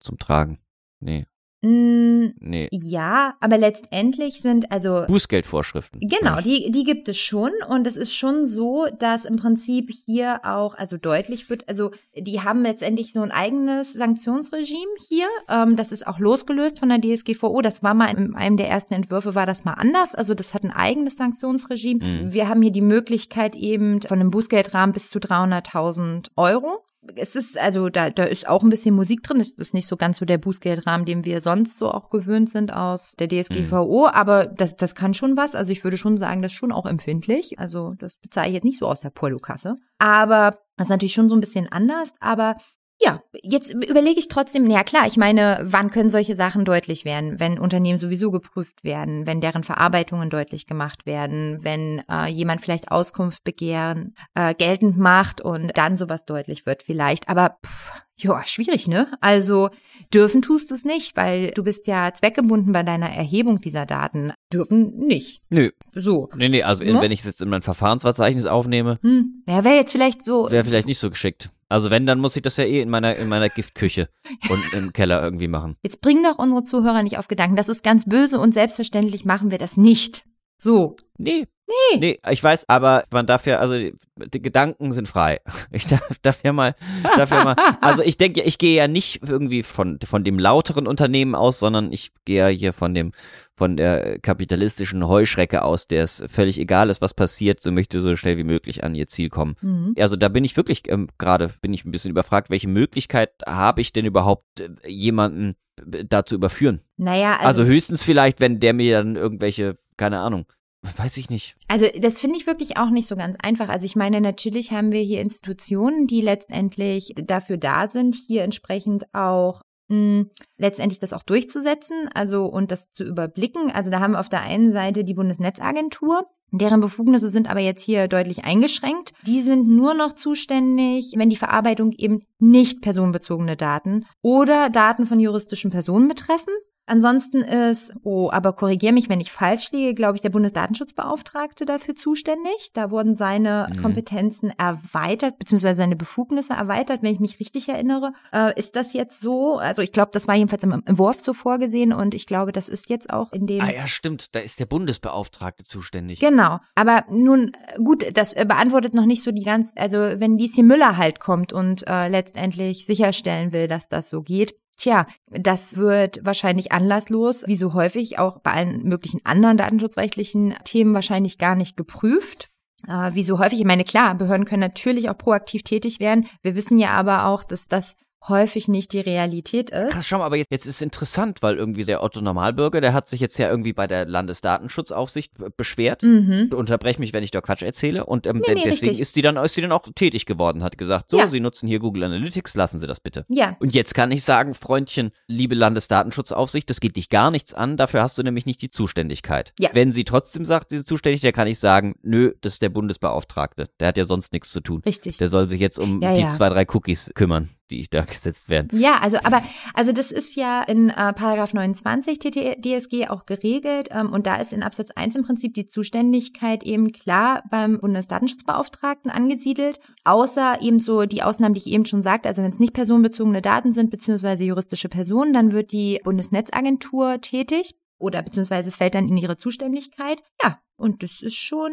zum Tragen. Nee, mh, nee. ja, aber letztendlich sind also Bußgeldvorschriften. Genau, die, die gibt es schon und es ist schon so, dass im Prinzip hier auch also deutlich wird, also die haben letztendlich so ein eigenes Sanktionsregime hier. Ähm, das ist auch losgelöst von der DSGVO. Das war mal in einem der ersten Entwürfe war das mal anders. Also das hat ein eigenes Sanktionsregime. Mhm. Wir haben hier die Möglichkeit eben von einem Bußgeldrahmen bis zu 300.000 Euro. Es ist also da da ist auch ein bisschen Musik drin. Das ist nicht so ganz so der Bußgeldrahmen, den wir sonst so auch gewöhnt sind aus der DSGVO, aber das das kann schon was. Also ich würde schon sagen, das ist schon auch empfindlich. Also das bezahle ich jetzt nicht so aus der Portokasse. Aber das ist natürlich schon so ein bisschen anders. Aber Ja, jetzt überlege ich trotzdem, ja klar, ich meine, wann können solche Sachen deutlich werden, wenn Unternehmen sowieso geprüft werden, wenn deren Verarbeitungen deutlich gemacht werden, wenn äh, jemand vielleicht Auskunft begehren, äh, geltend macht und dann sowas deutlich wird vielleicht. Aber pff, ja, schwierig, ne? Also dürfen tust du es nicht, weil du bist ja zweckgebunden bei deiner Erhebung dieser Daten. Dürfen nicht. Nö. So. Nee, nee, also Ne? wenn ich es jetzt in mein Verfahrensverzeichnis aufnehme, Hm. Ja, wäre jetzt vielleicht so. wäre vielleicht nicht so geschickt. Also wenn, dann muss ich das ja eh in meiner, in meiner Giftküche und im Keller irgendwie machen. Jetzt bringen doch unsere Zuhörer nicht auf Gedanken. Das ist ganz böse und selbstverständlich machen wir das nicht. So. Nee. Nee. Nee, ich weiß, aber man darf ja, also die, die Gedanken sind frei. Ich darf, darf ja mal, darf ja mal. Also ich denke, ich gehe ja nicht irgendwie von, von dem lauteren Unternehmen aus, sondern ich gehe ja hier von dem, von der kapitalistischen Heuschrecke aus, der es völlig egal ist, was passiert, so möchte so schnell wie möglich an ihr Ziel kommen. Mhm. Also da bin ich wirklich ähm, gerade, bin ich ein bisschen überfragt, welche Möglichkeit habe ich denn überhaupt, äh, jemanden äh, da zu überführen? Naja, Also, also, höchstens vielleicht, wenn der mir dann irgendwelche, keine Ahnung, weiß ich nicht. also das finde ich wirklich auch nicht so ganz einfach. Also ich meine, natürlich haben wir hier Institutionen, die letztendlich dafür da sind, hier entsprechend auch mh, letztendlich das auch durchzusetzen, also und das zu überblicken. Also da haben wir auf der einen Seite die Bundesnetzagentur, Deren Befugnisse sind aber jetzt hier deutlich eingeschränkt. Die sind nur noch zuständig, wenn die Verarbeitung eben nicht personenbezogene Daten oder Daten von juristischen Personen betreffen. Ansonsten ist, oh, aber korrigier mich, wenn ich falsch liege, glaube ich, der Bundesdatenschutzbeauftragte dafür zuständig. Da wurden seine Mhm. Kompetenzen erweitert, beziehungsweise seine Befugnisse erweitert, wenn ich mich richtig erinnere. Äh, ist das jetzt so? Also ich glaube, das war jedenfalls im Entwurf so vorgesehen und ich glaube, das ist jetzt auch in dem Ah ja, stimmt, da ist der Bundesbeauftragte zuständig. Genau. Aber nun, gut, das äh, beantwortet noch nicht so die ganz, also wenn Lieschen Müller halt kommt und äh, letztendlich sicherstellen will, dass das so geht. Tja, das wird wahrscheinlich anlasslos, wie so häufig auch bei allen möglichen anderen datenschutzrechtlichen Themen wahrscheinlich gar nicht geprüft. Äh, wie so häufig, ich meine, klar, Behörden können natürlich auch proaktiv tätig werden. Wir wissen ja aber auch, dass das häufig nicht die Realität ist. Krass, schau mal, aber jetzt, jetzt ist interessant, weil irgendwie der Otto Normalbürger, der hat sich jetzt ja irgendwie bei der Landesdatenschutzaufsicht be- beschwert. Mhm. Unterbrech mich, wenn ich da Quatsch erzähle. Und ähm, Nee, nee, deswegen richtig. ist sie dann, ist sie dann auch tätig geworden, hat gesagt, so, Ja. Sie nutzen hier Google Analytics, lassen Sie das bitte. Ja, Und jetzt kann ich sagen, Freundchen, liebe Landesdatenschutzaufsicht, das geht dich gar nichts an, dafür hast du nämlich nicht die Zuständigkeit. Ja. Wenn sie trotzdem sagt, sie ist zuständig, dann kann ich sagen, nö, das ist der Bundesbeauftragte. Der hat ja sonst nichts zu tun. richtig. Der soll sich jetzt um Ja, die zwei, drei Cookies kümmern, die da gesetzt werden. Ja, also aber also das ist ja in äh, Paragraph 29 TT DSG auch geregelt ähm, und da ist in Absatz 1 im Prinzip die Zuständigkeit eben klar beim Bundesdatenschutzbeauftragten angesiedelt, außer eben so die Ausnahmen, die ich eben schon sagte, also wenn es nicht personenbezogene Daten sind beziehungsweise juristische Personen, dann wird die Bundesnetzagentur tätig oder beziehungsweise es fällt dann in ihre Zuständigkeit. Ja, und das ist schon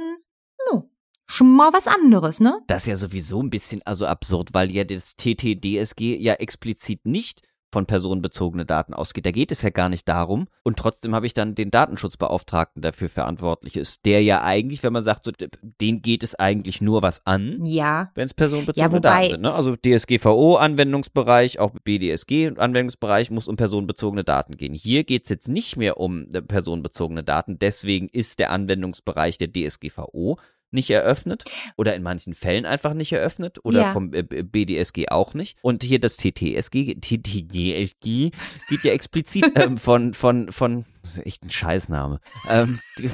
no, schon mal was anderes, ne? Das ist ja sowieso ein bisschen also absurd, weil ja das TTDSG ja explizit nicht von personenbezogene Daten ausgeht. Da geht es ja gar nicht darum. Und trotzdem habe ich dann den Datenschutzbeauftragten dafür verantwortlich ist, der ja eigentlich, wenn man sagt, so, den geht es eigentlich nur was an, Ja. wenn es personenbezogene Ja, wobei- Daten sind. Ne? Also DSGVO-Anwendungsbereich, auch BDSG-Anwendungsbereich muss um personenbezogene Daten gehen. Hier geht es jetzt nicht mehr um äh, personenbezogene Daten. Deswegen ist der Anwendungsbereich der DSGVO nicht eröffnet oder in manchen Fällen einfach nicht eröffnet oder Ja. vom äh, BDSG auch nicht. Und hier das TTSG, TTDSG geht ja explizit ähm, von, von, von, das ist echt ein Scheißname. Ähm,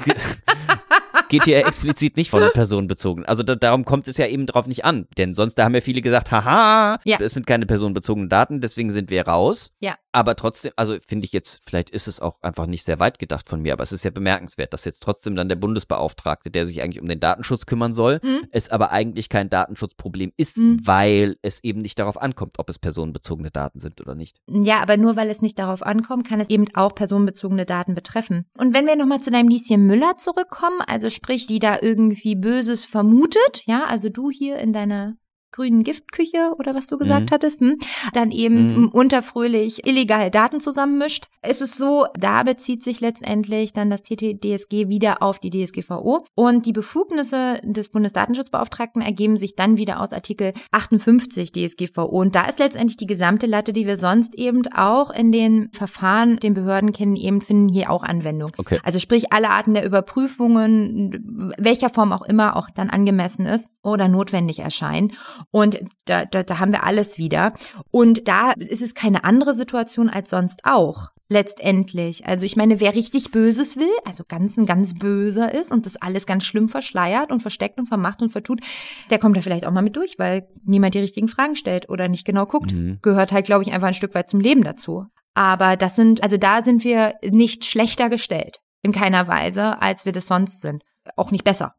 geht hier explizit nicht von personenbezogen. Also da, darum kommt es ja eben drauf nicht an. Denn sonst, da haben ja viele gesagt, haha, Ja. es sind keine personenbezogenen Daten, deswegen sind wir raus. Ja. Aber trotzdem, also finde ich jetzt, vielleicht ist es auch einfach nicht sehr weit gedacht von mir, aber es ist ja bemerkenswert, dass jetzt trotzdem dann der Bundesbeauftragte, der sich eigentlich um den Datenschutz kümmern soll, Mhm. es aber eigentlich kein Datenschutzproblem ist, Mhm. weil es eben nicht darauf ankommt, ob es personenbezogene Daten sind oder nicht. Ja, aber nur weil es nicht darauf ankommt, kann es eben auch personenbezogene Daten betreffen. Und wenn wir nochmal zu deinem Lieschen Müller zurückkommen, also sprich, die da irgendwie Böses vermutet, ja, also du hier in deiner grünen Giftküche oder was du gesagt Mhm. hattest, hm, dann eben Mhm. unterfröhlich illegal Daten zusammenmischt. Es ist so, da bezieht sich letztendlich dann das TTDSG wieder auf die DSGVO und die Befugnisse des Bundesdatenschutzbeauftragten ergeben sich dann wieder aus Artikel 58 DSGVO und da ist letztendlich die gesamte Latte, die wir sonst eben auch in den Verfahren, den Behörden kennen, eben finden hier auch Anwendung. Okay. Also sprich alle Arten der Überprüfungen, welcher Form auch immer auch dann angemessen ist oder notwendig erscheinen. Und da, da, da haben wir alles wieder. Und da ist es keine andere Situation als sonst auch letztendlich. Also ich meine, wer richtig Böses will, also ganz ein ganz böser ist und das alles ganz schlimm verschleiert und versteckt und vermacht und vertut, der kommt da vielleicht auch mal mit durch, weil niemand die richtigen Fragen stellt oder nicht genau guckt. Mhm. Gehört halt, glaube ich, einfach ein Stück weit zum Leben dazu. Aber das sind, also da sind wir nicht schlechter gestellt. In keiner Weise, als wir das sonst sind. Auch nicht besser.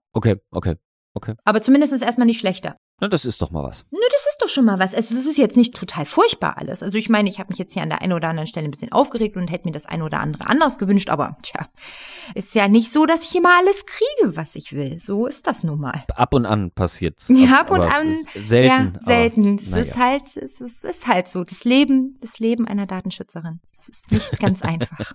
Okay, okay. Aber zumindest erstmal nicht schlechter. Na, das ist doch mal was. Nö, das ist doch schon mal was. Also es ist jetzt nicht total furchtbar alles. Also ich meine, ich habe mich jetzt hier an der einen oder anderen Stelle ein bisschen aufgeregt und hätte mir das eine oder andere anders gewünscht, aber tja, ist ja nicht so, dass ich immer alles kriege, was ich will. So ist das nun mal. Ab und an passiert's. Ja, ab und Aber an. es Selten. ja, selten. Es ist halt, es ist, es ist halt so. Das Leben, das Leben einer Datenschützerin. Es ist nicht ganz einfach.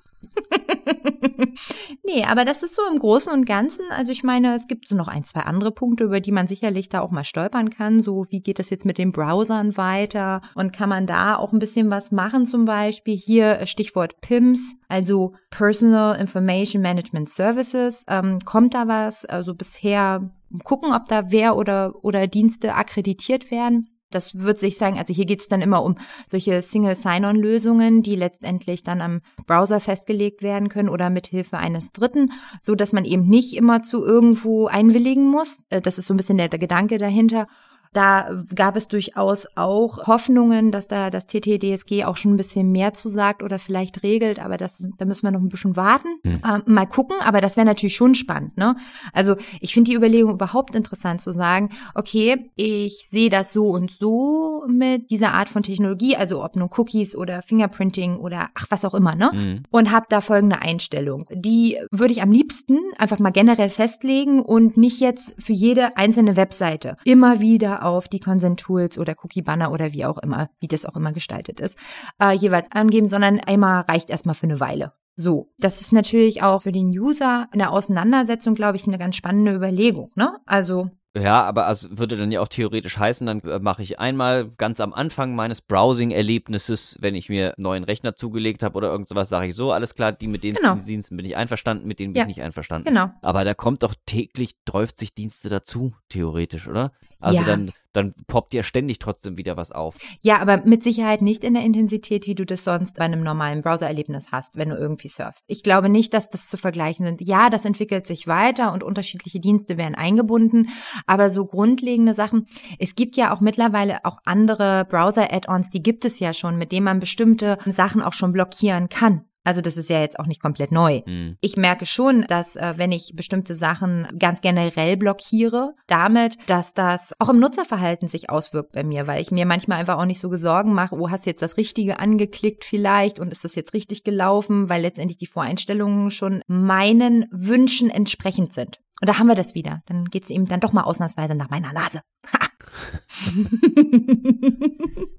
nee, aber das ist so im Großen und Ganzen. Also ich meine, es gibt so noch ein, zwei andere Punkte, über die man sicherlich da auch mal stolpern kann. So, wie geht das jetzt mit den Browsern weiter? Und kann man da auch ein bisschen was machen? Zum Beispiel hier äh, Stichwort PIMS, also Personal Information Management Services. Ähm, kommt da was? Also bisher gucken, ob da wer oder, oder Dienste akkreditiert werden. Das wird sich sagen, also hier geht es dann immer um solche Single Sign-On-Lösungen, die letztendlich dann am Browser festgelegt werden können oder mit Hilfe eines Dritten, so dass man eben nicht immer zu irgendwo einwilligen muss. Äh, Das ist so ein bisschen der, der Gedanke dahinter. Da gab es durchaus auch Hoffnungen, dass da das TTDSG auch schon ein bisschen mehr zu sagt oder vielleicht regelt, aber das, da müssen wir noch ein bisschen warten. Ähm, mal gucken, aber das wäre natürlich schon spannend. Ne? Also ich finde die Überlegung überhaupt interessant zu sagen, okay, ich sehe das so und so mit dieser Art von Technologie, also ob nun Cookies oder Fingerprinting oder ach was auch immer, ne? Mhm. und habe da folgende Einstellung. Die würde ich am liebsten einfach mal generell festlegen und nicht jetzt für jede einzelne Webseite immer wieder auf die Consent Tools oder Cookie Banner oder wie auch immer, wie das auch immer gestaltet ist, äh, jeweils angeben, sondern einmal reicht erstmal für eine Weile. So, das ist natürlich auch für den User in der Auseinandersetzung, glaube ich, eine ganz spannende Überlegung. Ne? Also Ja, aber es würde dann ja auch theoretisch heißen, dann äh, mache ich einmal ganz am Anfang meines Browsing-Erlebnisses, wenn ich mir einen neuen Rechner zugelegt habe oder irgend sowas, sage ich so, alles klar, die mit den Genau. Diensten bin ich einverstanden, mit denen bin Ja, ich nicht einverstanden. genau. Aber da kommt doch täglich, träuft sich Dienste dazu, theoretisch, oder? Also Ja. dann, dann poppt ja ständig trotzdem wieder was auf. Ja, aber mit Sicherheit nicht in der Intensität, wie du das sonst bei einem normalen Browser-Erlebnis hast, wenn du irgendwie surfst. Ich glaube nicht, dass das zu vergleichen sind. Ja, das entwickelt sich weiter und unterschiedliche Dienste werden eingebunden, aber so grundlegende Sachen. Es gibt ja auch mittlerweile auch andere Browser-Add-ons, die gibt es ja schon, mit denen man bestimmte Sachen auch schon blockieren kann. Also das ist ja jetzt auch nicht komplett neu. Hm. Ich merke schon, dass äh, wenn ich bestimmte Sachen ganz generell blockiere, damit, dass das auch im Nutzerverhalten sich auswirkt bei mir, weil ich mir manchmal einfach auch nicht so Sorgen mache, oh, hast du jetzt das Richtige angeklickt vielleicht und ist das jetzt richtig gelaufen, weil letztendlich die Voreinstellungen schon meinen Wünschen entsprechend sind. Und da haben wir das wieder. Dann geht's eben dann doch mal ausnahmsweise nach meiner Nase.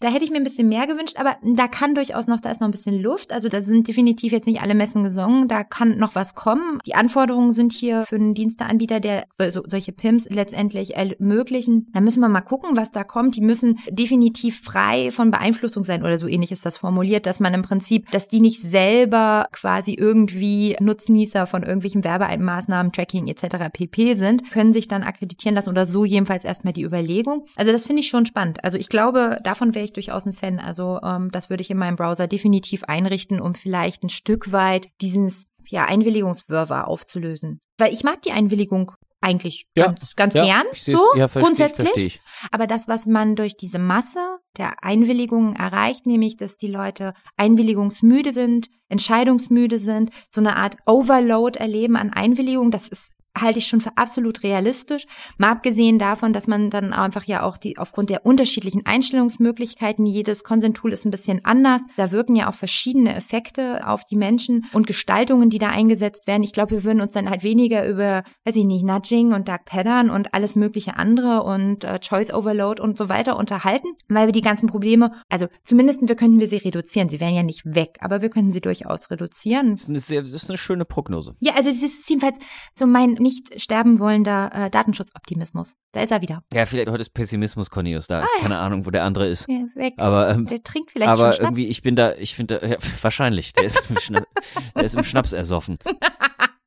Da hätte ich mir ein bisschen mehr gewünscht, aber da kann durchaus noch, da ist noch ein bisschen Luft. Also da sind definitiv jetzt nicht alle Messen gesungen, da kann noch was kommen. Die Anforderungen sind hier für einen Diensteanbieter, der so, solche PIMs letztendlich ermöglichen. Da müssen wir mal gucken, was da kommt. Die müssen definitiv frei von Beeinflussung sein oder so ähnlich ist das formuliert, dass man im Prinzip, dass die nicht selber quasi irgendwie Nutznießer von irgendwelchen Werbemaßnahmen, Tracking etc. pp sind, können sich dann akkreditieren lassen oder so jedenfalls erstmal die Überlegung. Also das finde ich schon spannend. Also ich glaube, davon wäre ich durchaus ein Fan. Also ähm, das würde ich in meinem Browser definitiv einrichten, um vielleicht ein Stück weit dieses ja, Einwilligungswirrwarr aufzulösen. Weil ich mag die Einwilligung eigentlich Ja, ganz, ganz ja, gern, so ja, versteh ich, grundsätzlich. versteh ich. Aber das, was man durch diese Masse der Einwilligungen erreicht, nämlich, dass die Leute einwilligungsmüde sind, entscheidungsmüde sind, so eine Art Overload erleben an Einwilligung, das ist halte ich schon für absolut realistisch. Mal abgesehen davon, dass man dann einfach ja auch die aufgrund der unterschiedlichen Einstellungsmöglichkeiten, jedes Consent-Tool ist ein bisschen anders. Da wirken ja auch verschiedene Effekte auf die Menschen und Gestaltungen, die da eingesetzt werden. Ich glaube, wir würden uns dann halt weniger über, weiß ich nicht, Nudging und Dark Pattern und alles mögliche andere und äh, Choice Overload und so weiter unterhalten, weil wir die ganzen Probleme, also zumindest wir könnten wir sie reduzieren. Sie wären ja nicht weg, aber wir können sie durchaus reduzieren. Das ist eine, sehr, das ist eine schöne Prognose. Ja, also es ist jedenfalls so mein nicht sterben wollender äh, Datenschutzoptimismus. Da ist er wieder. Ja, vielleicht heute ist Pessimismus, Cornelius, da. Keine Ahnung, wo der andere ist. Ja, weg. Aber, ähm, Der trinkt vielleicht aber schon Schnaps. irgendwie, ich bin da, ich finde, ja, wahrscheinlich, der ist, im Schna der ist im Schnaps ersoffen.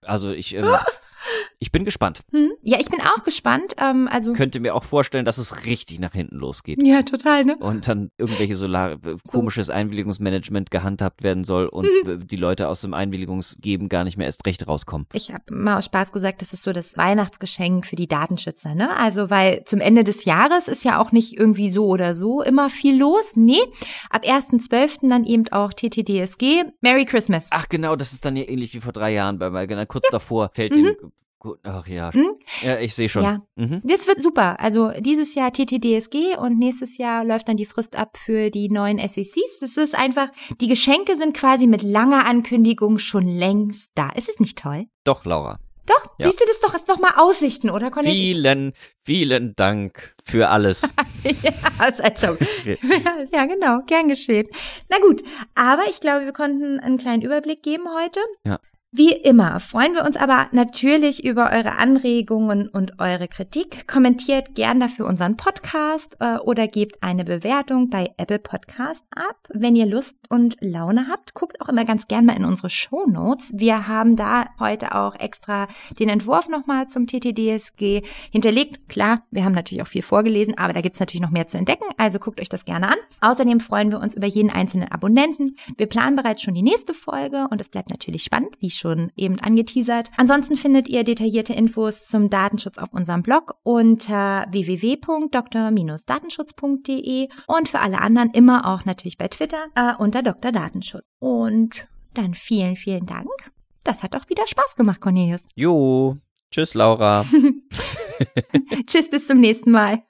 Also ich, ähm, Ich bin gespannt. Hm? Ja, ich bin auch gespannt. Ähm, also Könnte mir auch vorstellen, dass es richtig nach hinten losgeht. ja, total, ne? Und dann irgendwelche Solar komisches Einwilligungsmanagement gehandhabt werden soll und Mhm. die Leute aus dem Einwilligungsgeben gar nicht mehr erst recht rauskommen. Ich habe mal aus Spaß gesagt, das ist so das Weihnachtsgeschenk für die Datenschützer, ne? Also, weil zum Ende des Jahres ist ja auch nicht irgendwie so oder so immer viel los. Nee, ab 1.12. dann eben auch TTDSG. Merry Christmas. Ach genau, das ist dann ja ähnlich wie vor drei Jahren, weil weil genau kurz davor fällt dem gut. Ach ja, Mhm. ja, ich sehe schon. Ja. Mhm. Das wird super. Also dieses Jahr TTDSG und nächstes Jahr läuft dann die Frist ab für die neuen SECs. Das ist einfach, die Geschenke sind quasi mit langer Ankündigung schon längst da. Ist es nicht toll? Doch, Laura. Doch, Ja. siehst du das doch, ist doch mal Aussichten, oder Cornelis? Vielen, vielen Dank für alles. Ja, also, ja, genau, gern geschehen. Na gut, aber ich glaube, wir konnten einen kleinen Überblick geben heute. Ja. Wie immer freuen wir uns aber natürlich über eure Anregungen und eure Kritik. Kommentiert gern dafür unseren Podcast äh, oder gebt eine Bewertung bei Apple Podcast ab. Wenn ihr Lust und Laune habt, guckt auch immer ganz gern mal in unsere Show Notes. Wir haben da heute auch extra den Entwurf nochmal zum TTDSG hinterlegt. Klar, wir haben natürlich auch viel vorgelesen, aber da gibt's natürlich noch mehr zu entdecken, also guckt euch das gerne an. Außerdem freuen wir uns über jeden einzelnen Abonnenten. Wir planen bereits schon die nächste Folge und es bleibt natürlich spannend, wie schon eben angeteasert. Ansonsten findet ihr detaillierte Infos zum Datenschutz auf unserem Blog unter www.dr-datenschutz.de und für alle anderen immer auch natürlich bei Twitter äh, unter Dr. Datenschutz. Und dann vielen, vielen Dank. Das hat auch wieder Spaß gemacht, Cornelius. Jo. Tschüss, Laura. Tschüss, bis zum nächsten Mal.